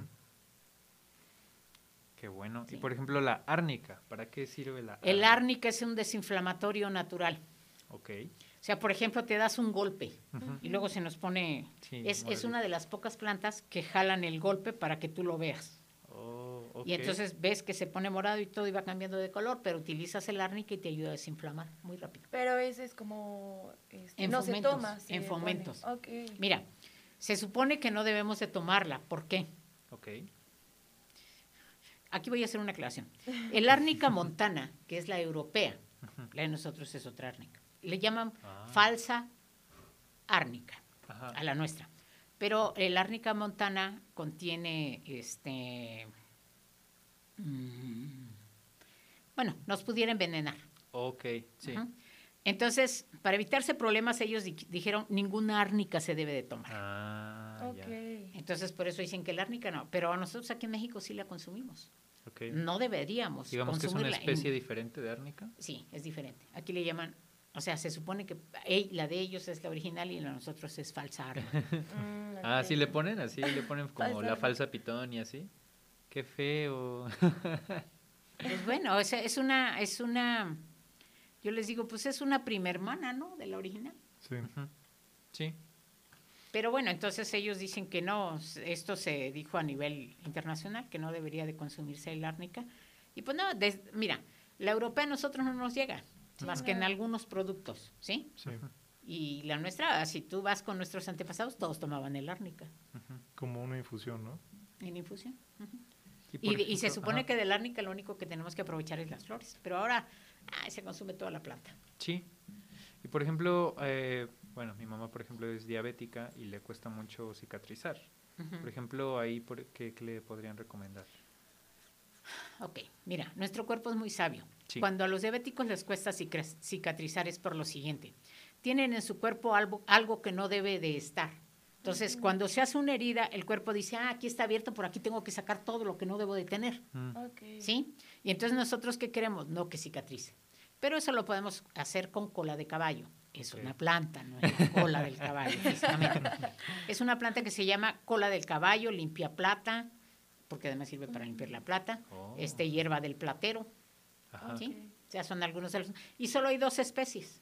Speaker 3: Qué bueno.
Speaker 4: Sí.
Speaker 3: Y por ejemplo, la árnica. ¿Para qué sirve la
Speaker 4: El árnica es un desinflamatorio natural.
Speaker 3: Ok.
Speaker 4: O sea, por ejemplo, te das un golpe y luego se nos pone...
Speaker 3: Sí,
Speaker 4: es, es una de las pocas plantas que jalan el golpe para que tú lo veas.
Speaker 3: Oh.
Speaker 4: Y entonces ves que se pone morado y todo y va cambiando de color, pero utilizas el árnica y te ayuda a desinflamar muy rápido.
Speaker 5: Pero ese es como... este,
Speaker 4: En
Speaker 5: no
Speaker 4: fomentos,
Speaker 5: se toma.
Speaker 4: en fomentos.
Speaker 5: Ok.
Speaker 4: Mira, se supone que no debemos de tomarla. ¿Por qué?
Speaker 3: Ok.
Speaker 4: Aquí voy a hacer una aclaración. El árnica montana, que es la europea, la de nosotros es otra árnica. Le llaman
Speaker 3: Ah.
Speaker 4: falsa árnica
Speaker 3: Ajá.
Speaker 4: a la nuestra. Pero el árnica montana contiene este mm, bueno, nos pudiera envenenar.
Speaker 3: Ok, sí.
Speaker 4: Entonces, para evitarse problemas, ellos di- dijeron ninguna árnica se debe de tomar.
Speaker 3: Ah,
Speaker 5: Ok.
Speaker 3: ya.
Speaker 4: Entonces, por eso dicen que la árnica no. Pero nosotros aquí en México sí la consumimos.
Speaker 3: Ok.
Speaker 4: No deberíamos
Speaker 3: Digamos que es una
Speaker 4: en-
Speaker 3: especie diferente de árnica.
Speaker 4: Sí, es diferente. Aquí le llaman, o sea, se supone que la de ellos es la original y la de nosotros es falsa arma.
Speaker 5: Mm,
Speaker 3: Ah, sí le ponen así, le ponen como
Speaker 5: Falsa
Speaker 3: la falsa pitón y así. Qué feo.
Speaker 4: pues bueno, o sea, es una, es una, yo les digo, pues es una prima hermana, ¿no? De la original.
Speaker 6: Sí.
Speaker 3: Sí.
Speaker 4: Pero bueno, entonces ellos dicen que no, esto se dijo a nivel internacional, que no debería de consumirse el árnica. Y pues no, des- mira, la europea a nosotros no nos llega, más que en algunos productos, ¿sí?
Speaker 6: Sí.
Speaker 4: Y la nuestra, si tú vas con nuestros antepasados, todos tomaban el árnica
Speaker 6: Como una infusión, ¿no?
Speaker 4: en infusión. Y, y se supone
Speaker 3: ajá.
Speaker 4: que del árnica lo único que tenemos que aprovechar es las flores. Pero ahora ay, se consume toda la planta.
Speaker 3: Sí. Y por ejemplo, eh, bueno, mi mamá, por ejemplo, es diabética y le cuesta mucho cicatrizar. Por ejemplo, ahí, por, ¿qué, qué le podrían recomendar?
Speaker 4: Ok, mira, nuestro cuerpo es muy sabio.
Speaker 3: Sí.
Speaker 4: Cuando a los diabéticos les cuesta cicatrizar es por lo siguiente. Tienen en su cuerpo algo, algo que no debe de estar. Entonces, cuando se hace una herida, el cuerpo dice, ah, aquí está abierto, por aquí tengo que sacar todo lo que no debo de tener.
Speaker 3: Mm,
Speaker 5: Ok.
Speaker 4: ¿Sí? Y entonces nosotros, ¿qué queremos? No que cicatrice. Pero eso lo podemos hacer con cola de caballo. Es una planta, no es la cola del caballo. Es una planta que se llama cola del caballo, limpia plata, porque además sirve para limpiar la plata.
Speaker 3: Oh.
Speaker 4: Este, hierba del platero,
Speaker 3: Ajá.
Speaker 4: ¿sí? O sea, son algunos de los... Y solo hay dos especies.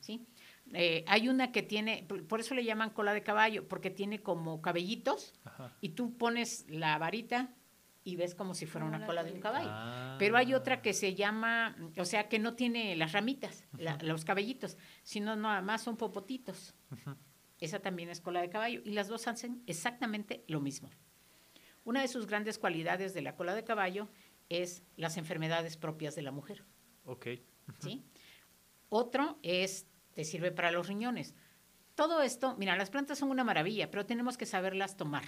Speaker 4: ¿sí? Eh, hay una que tiene, por- eso le llaman cola de caballo, porque tiene como cabellitos
Speaker 3: Ajá.
Speaker 4: y tú pones la varita y ves como si fuera
Speaker 5: Como
Speaker 4: una
Speaker 5: la
Speaker 4: cola de un caballo. Pero hay otra
Speaker 3: Ah.
Speaker 4: que se llama, o sea, que no tiene las ramitas, la- los cabellitos, sino nada más son popotitos. Esa también es cola de caballo y las dos hacen exactamente lo mismo. Una de sus grandes cualidades de la cola de caballo es las enfermedades propias de la mujer,
Speaker 3: Ok.
Speaker 4: ¿sí? Otro es, te sirve para los riñones. Todo esto, mira, las plantas son una maravilla, pero tenemos que saberlas tomar.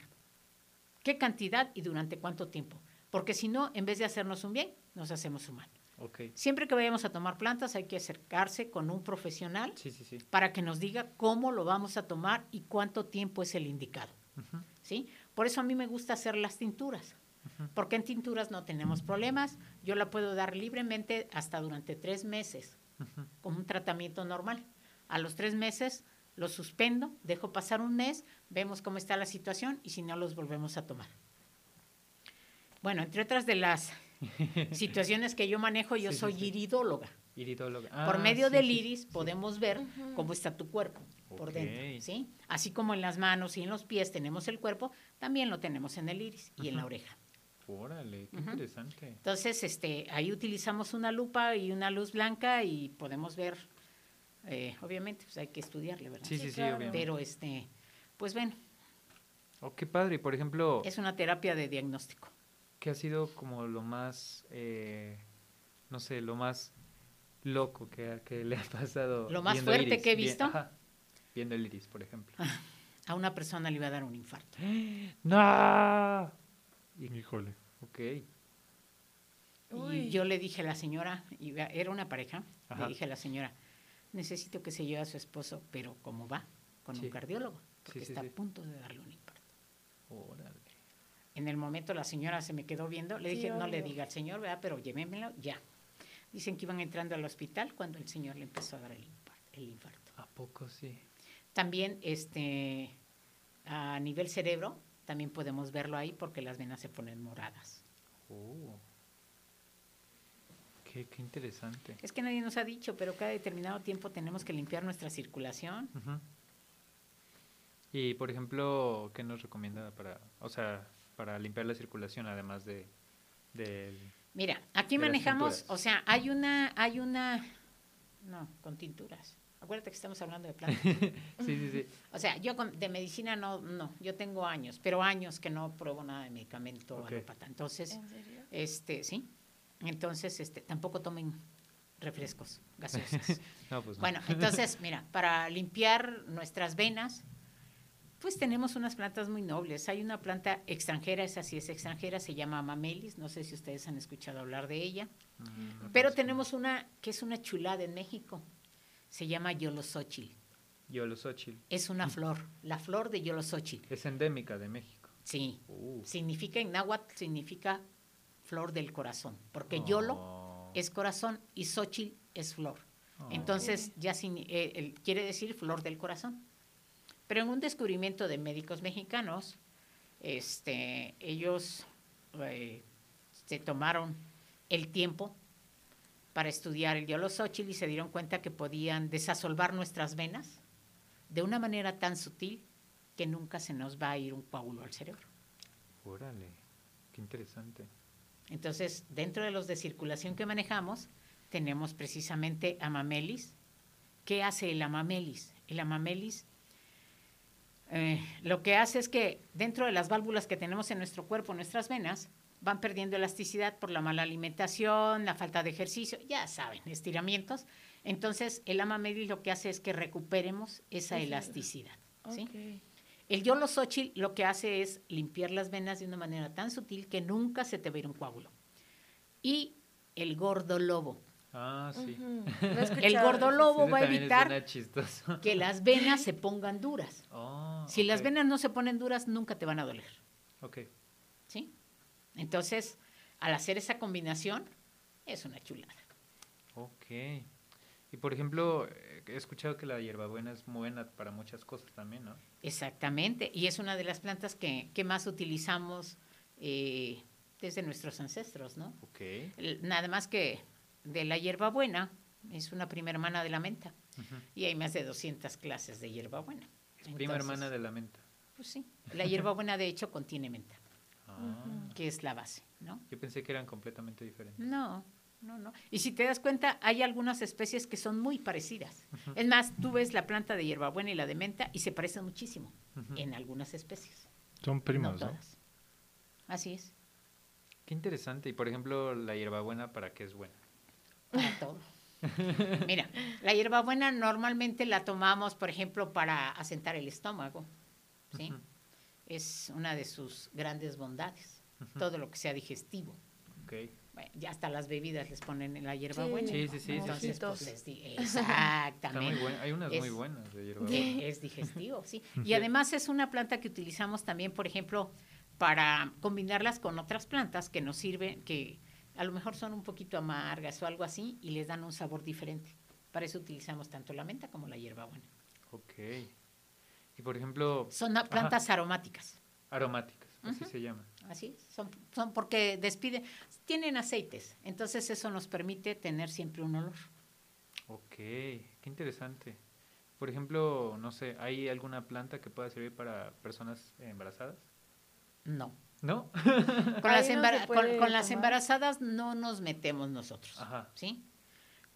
Speaker 4: ¿Qué cantidad y durante cuánto tiempo? Porque si no, en vez de hacernos un bien, nos hacemos un mal.
Speaker 3: Ok.
Speaker 4: Siempre que vayamos a tomar plantas hay que acercarse con un profesional
Speaker 3: Sí, sí, sí.
Speaker 4: para que nos diga cómo lo vamos a tomar y cuánto tiempo es el indicado. ¿sí? Por eso a mí me gusta hacer las tinturas, porque en tinturas no tenemos problemas. Yo la puedo dar libremente hasta durante tres meses,
Speaker 3: Ujú.
Speaker 4: como un tratamiento normal. A los tres meses lo suspendo, dejo pasar un mes, vemos cómo está la situación y si no los volvemos a tomar. Bueno, entre otras de las situaciones que yo manejo, yo
Speaker 3: Sí,
Speaker 4: soy
Speaker 3: sí.
Speaker 4: Iridóloga. Por
Speaker 3: Ah,
Speaker 4: medio
Speaker 3: sí,
Speaker 4: del iris
Speaker 3: sí.
Speaker 4: podemos ver cómo está tu cuerpo por dentro, ¿sí? Así como en las manos y en los pies tenemos el cuerpo, también lo tenemos en el iris y en la oreja.
Speaker 3: Órale, qué interesante.
Speaker 4: Entonces, este, ahí utilizamos una lupa y una luz blanca y podemos ver, eh, obviamente, pues hay que estudiarle, ¿verdad?
Speaker 3: Sí,
Speaker 5: Sí,
Speaker 3: sí,
Speaker 5: claro.
Speaker 3: obviamente.
Speaker 4: Pero, este, pues ven,
Speaker 3: Oh, qué padre. Por ejemplo,
Speaker 4: es una terapia de diagnóstico.
Speaker 3: ¿qué ha sido como lo más, eh, no sé, lo más loco que, que le ha pasado?
Speaker 4: Lo más
Speaker 3: viendo
Speaker 4: fuerte
Speaker 3: iris?
Speaker 4: que he
Speaker 3: Bien-
Speaker 4: visto.
Speaker 3: ajá, viendo el iris, por ejemplo.
Speaker 4: A una persona le iba a dar un infarto.
Speaker 3: ¡No!
Speaker 6: Híjole.
Speaker 3: Ok.
Speaker 4: Y
Speaker 5: Uy.
Speaker 4: yo le dije a la señora, y era una pareja,
Speaker 3: Ajá.
Speaker 4: le dije a la señora, necesito que se lleve a su esposo, pero ¿cómo va? Con
Speaker 3: Sí.
Speaker 4: un cardiólogo, porque
Speaker 3: Sí, sí,
Speaker 4: está
Speaker 3: sí.
Speaker 4: a punto de darle un infarto.
Speaker 3: Órale.
Speaker 4: En el momento la señora se me quedó viendo, le
Speaker 5: Sí,
Speaker 4: dije, no le diga al señor, ¿verdad? Pero llévenmelo ya. Dicen que iban entrando al hospital cuando el señor le empezó a dar el infarto. El infarto.
Speaker 3: ¿A poco sí?
Speaker 4: También este, a nivel cerebro, también podemos verlo ahí porque las venas se ponen moradas.
Speaker 3: Oh. Qué, qué interesante.
Speaker 4: Es que nadie nos ha dicho, pero cada determinado tiempo tenemos que limpiar nuestra circulación.
Speaker 3: Y por ejemplo, ¿qué nos recomienda para, o sea, para limpiar la circulación además de del
Speaker 4: Mira, aquí manejamos,
Speaker 3: tinturas.
Speaker 4: o sea, hay una, hay una, no, con tinturas. Acuérdate que estamos hablando de plantas.
Speaker 3: Sí, sí, sí.
Speaker 4: O sea, yo con- de medicina no, no, yo tengo años, pero años que no pruebo nada de medicamento
Speaker 3: Ok.
Speaker 4: alópata. Entonces,
Speaker 5: ¿En serio?
Speaker 4: este, sí. Entonces, este, tampoco tomen refrescos gaseosos.
Speaker 3: No, pues no.
Speaker 4: bueno, entonces, mira, para limpiar nuestras venas, pues tenemos unas plantas muy nobles. Hay una planta extranjera, esa sí es extranjera, se llama mamelis, no sé si ustedes han escuchado hablar de ella.
Speaker 3: Mm,
Speaker 4: Pero tenemos una que es una chulada en México, se llama yolosóchil.
Speaker 3: Yolosóchil.
Speaker 4: Es una flor, la flor de yolosóchil.
Speaker 3: Es endémica de México.
Speaker 4: Sí,
Speaker 3: Uh.
Speaker 4: significa en náhuatl significa flor del corazón, porque yolo
Speaker 3: Oh.
Speaker 4: es corazón y xochitl es flor.
Speaker 3: Oh.
Speaker 4: Entonces ya eh, el- quiere decir flor del corazón. Pero en un descubrimiento de médicos mexicanos, este, ellos eh, se tomaron el tiempo para estudiar el yolosóchil y se dieron cuenta que podían desasolvar nuestras venas de una manera tan sutil que nunca se nos va a ir un coágulo al cerebro.
Speaker 3: Órale. Qué interesante.
Speaker 4: Entonces, dentro de los de circulación que manejamos, tenemos precisamente amamelis. ¿Qué hace el amamelis? El amamelis eh, lo que hace es que dentro de las válvulas que tenemos en nuestro cuerpo, nuestras venas, van perdiendo elasticidad por la mala alimentación, la falta de ejercicio, ya saben, estiramientos. Entonces, el amamelis lo que hace es que recuperemos esa elasticidad. ¿sí? El yolosóchil lo que hace es limpiar las venas de una manera tan sutil que nunca se te va a ir un coágulo. Y el gordo lobo.
Speaker 3: Ah, sí.
Speaker 5: Lo he
Speaker 4: El
Speaker 5: escuchado.
Speaker 4: gordo lobo
Speaker 3: Ese
Speaker 4: va a evitar que las venas se pongan duras.
Speaker 3: Oh,
Speaker 4: Si las venas no se ponen duras, nunca te van a doler.
Speaker 3: Ok.
Speaker 4: ¿Sí? Entonces, al hacer esa combinación, es una chulada.
Speaker 3: Ok. Y por ejemplo, he escuchado que la hierbabuena es buena para muchas cosas también, ¿no?
Speaker 4: Exactamente. Y es una de las plantas que, que más utilizamos eh, desde nuestros ancestros, ¿no?
Speaker 3: Ok.
Speaker 4: Nada más que de la hierbabuena es una prima hermana de la menta. Y hay más de 200 clases de hierbabuena.
Speaker 3: Es prima
Speaker 4: Entonces,
Speaker 3: hermana de la menta.
Speaker 4: Pues sí. La hierbabuena, de hecho, contiene menta,
Speaker 3: Ah,
Speaker 4: que es la base, ¿no?
Speaker 3: Yo pensé que eran completamente diferentes.
Speaker 4: No, no, no. Y si te das cuenta, hay algunas especies que son muy parecidas. Es más, tú ves la planta de hierbabuena y la de menta y se parecen muchísimo en algunas especies.
Speaker 6: Son
Speaker 4: no
Speaker 6: primos, ¿no?
Speaker 4: todas. Así es,
Speaker 3: Qué interesante. Y por ejemplo, la hierbabuena, ¿para qué es buena?
Speaker 4: Para todo. Mira, la hierbabuena normalmente la tomamos, por ejemplo, para asentar el estómago. ¿sí? Es una de sus grandes bondades. Todo lo que sea digestivo.
Speaker 3: Ok.
Speaker 4: Bueno, ya hasta las bebidas les ponen en la hierbabuena.
Speaker 3: Sí, sí, sí,
Speaker 4: Entonces,
Speaker 5: sí.
Speaker 4: pues, es exactamente.
Speaker 3: muy. Hay unas muy
Speaker 4: Es-
Speaker 3: buenas de hierbabuena.
Speaker 4: es digestivo, sí. Y además es una planta que utilizamos también, por ejemplo, para combinarlas con otras plantas que nos sirven, que a lo mejor son un poquito amargas o algo así, y les dan un sabor diferente. Para eso utilizamos tanto la menta como la hierbabuena.
Speaker 3: Ok. Y por ejemplo,
Speaker 4: Son plantas aromáticas,
Speaker 3: aromáticas, así se llama.
Speaker 4: así. Son, son porque despiden, tienen aceites, entonces eso nos permite tener siempre un olor.
Speaker 3: Ok, qué interesante. Por ejemplo, no sé, ¿hay alguna planta que pueda servir para personas embarazadas?
Speaker 4: No.
Speaker 3: ¿No?
Speaker 4: Con, las,
Speaker 5: no
Speaker 4: con- las embarazadas no nos metemos nosotros.
Speaker 3: Ajá.
Speaker 4: ¿sí?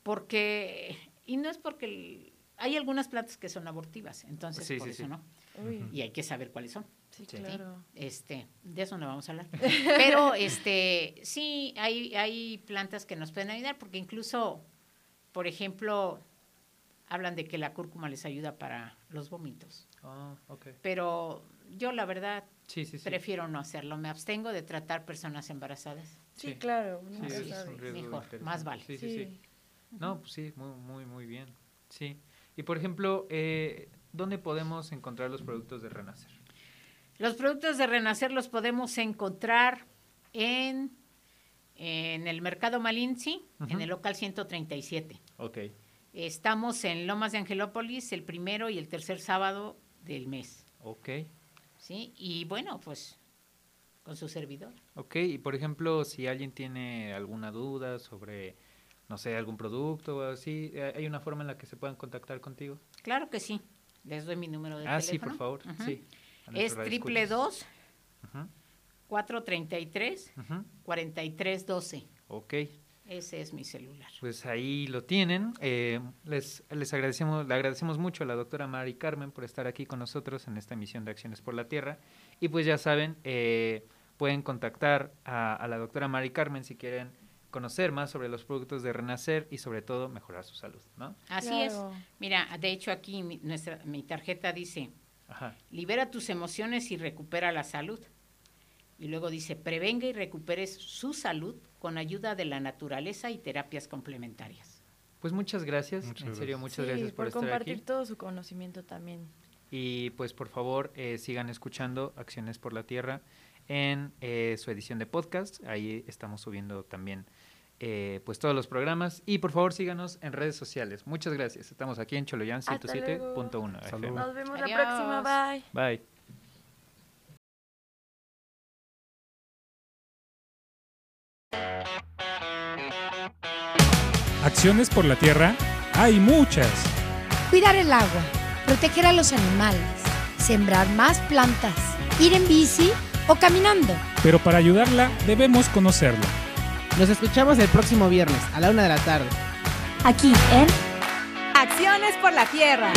Speaker 4: Porque, y no es porque el- hay algunas plantas que son abortivas, entonces
Speaker 3: Sí,
Speaker 4: por
Speaker 3: sí,
Speaker 4: eso
Speaker 3: sí.
Speaker 4: no.
Speaker 5: Uy,
Speaker 4: Y hay que saber cuáles son.
Speaker 5: sí,
Speaker 3: Sí.
Speaker 5: claro.
Speaker 4: Este, de eso no vamos a hablar. Pero este, sí, hay, hay plantas que nos pueden ayudar, porque incluso, por ejemplo, hablan de que la cúrcuma les ayuda para los vómitos.
Speaker 3: Ah, ok.
Speaker 4: Pero yo la verdad
Speaker 3: Sí, sí, sí.
Speaker 4: prefiero no hacerlo. Me abstengo de tratar personas embarazadas.
Speaker 5: Sí, claro.
Speaker 3: Sí,
Speaker 5: nunca
Speaker 3: es un
Speaker 5: sabes.
Speaker 3: riesgo
Speaker 4: Mejor, más vale.
Speaker 3: Sí, sí,
Speaker 5: Sí.
Speaker 3: sí. No, pues sí, muy, muy, muy bien. Sí. Y por ejemplo, eh, ¿dónde podemos encontrar los productos de Renacer?
Speaker 4: Los productos de Renacer los podemos encontrar en, en el Mercado Malinzi, en
Speaker 3: Ujú.
Speaker 4: el local 137.
Speaker 3: Ok.
Speaker 4: Estamos en Lomas de Angelópolis el primero y el tercer sábado del mes.
Speaker 3: Ok.
Speaker 4: ¿Sí? Y bueno, pues con su servidor.
Speaker 3: Ok, y por ejemplo, si alguien tiene alguna duda sobre, no sé, algún producto o así, eh, ¿hay una forma en la que se puedan contactar contigo?
Speaker 4: Claro que sí. Les doy mi número de
Speaker 3: ah, sí,
Speaker 4: teléfono.
Speaker 3: por favor, sí.
Speaker 4: Es triple dos
Speaker 3: Ujú,
Speaker 4: 433
Speaker 3: ujú.
Speaker 4: 4312.
Speaker 3: Ok,
Speaker 4: Ese es mi celular.
Speaker 3: pues ahí lo tienen. Eh, les, les agradecemos, le agradecemos mucho a la doctora Mari Carmen por estar aquí con nosotros en esta emisión de Acciones por la Tierra. Y pues ya saben, eh, pueden contactar a, a la doctora Mari Carmen si quieren conocer más sobre los productos de Renacer y sobre todo mejorar su salud, ¿no?
Speaker 4: Así
Speaker 5: Claro.
Speaker 4: es. Mira, de hecho aquí mi, nuestra, mi tarjeta dice,
Speaker 3: Ajá.
Speaker 4: libera tus emociones y recupera la salud. Y luego dice, prevenga y recuperes su salud con ayuda de la naturaleza y terapias complementarias.
Speaker 3: Pues muchas gracias,
Speaker 6: Muchas
Speaker 3: en serio,
Speaker 6: gracias.
Speaker 3: muchas
Speaker 5: Sí,
Speaker 3: gracias por,
Speaker 5: por
Speaker 3: estar
Speaker 5: compartir
Speaker 3: aquí.
Speaker 5: todo su conocimiento también.
Speaker 3: Y pues por favor eh, sigan escuchando Acciones por la Tierra en eh, su edición de podcast. Ahí estamos subiendo también eh, pues todos los programas. Y por favor síganos en redes sociales. Muchas gracias. Estamos aquí en Choloyan
Speaker 5: Hasta
Speaker 3: 107.1 FM.
Speaker 6: Salud.
Speaker 5: Nos vemos
Speaker 4: Adiós.
Speaker 5: la próxima. Bye.
Speaker 3: Bye.
Speaker 1: Acciones por la tierra hay muchas.
Speaker 2: Cuidar el agua, proteger a los animales, sembrar más plantas, ir en bici o caminando.
Speaker 1: Pero para ayudarla debemos conocerla.
Speaker 8: Nos escuchamos el próximo viernes a la una de la tarde.
Speaker 2: Aquí en
Speaker 9: Acciones por la Tierra.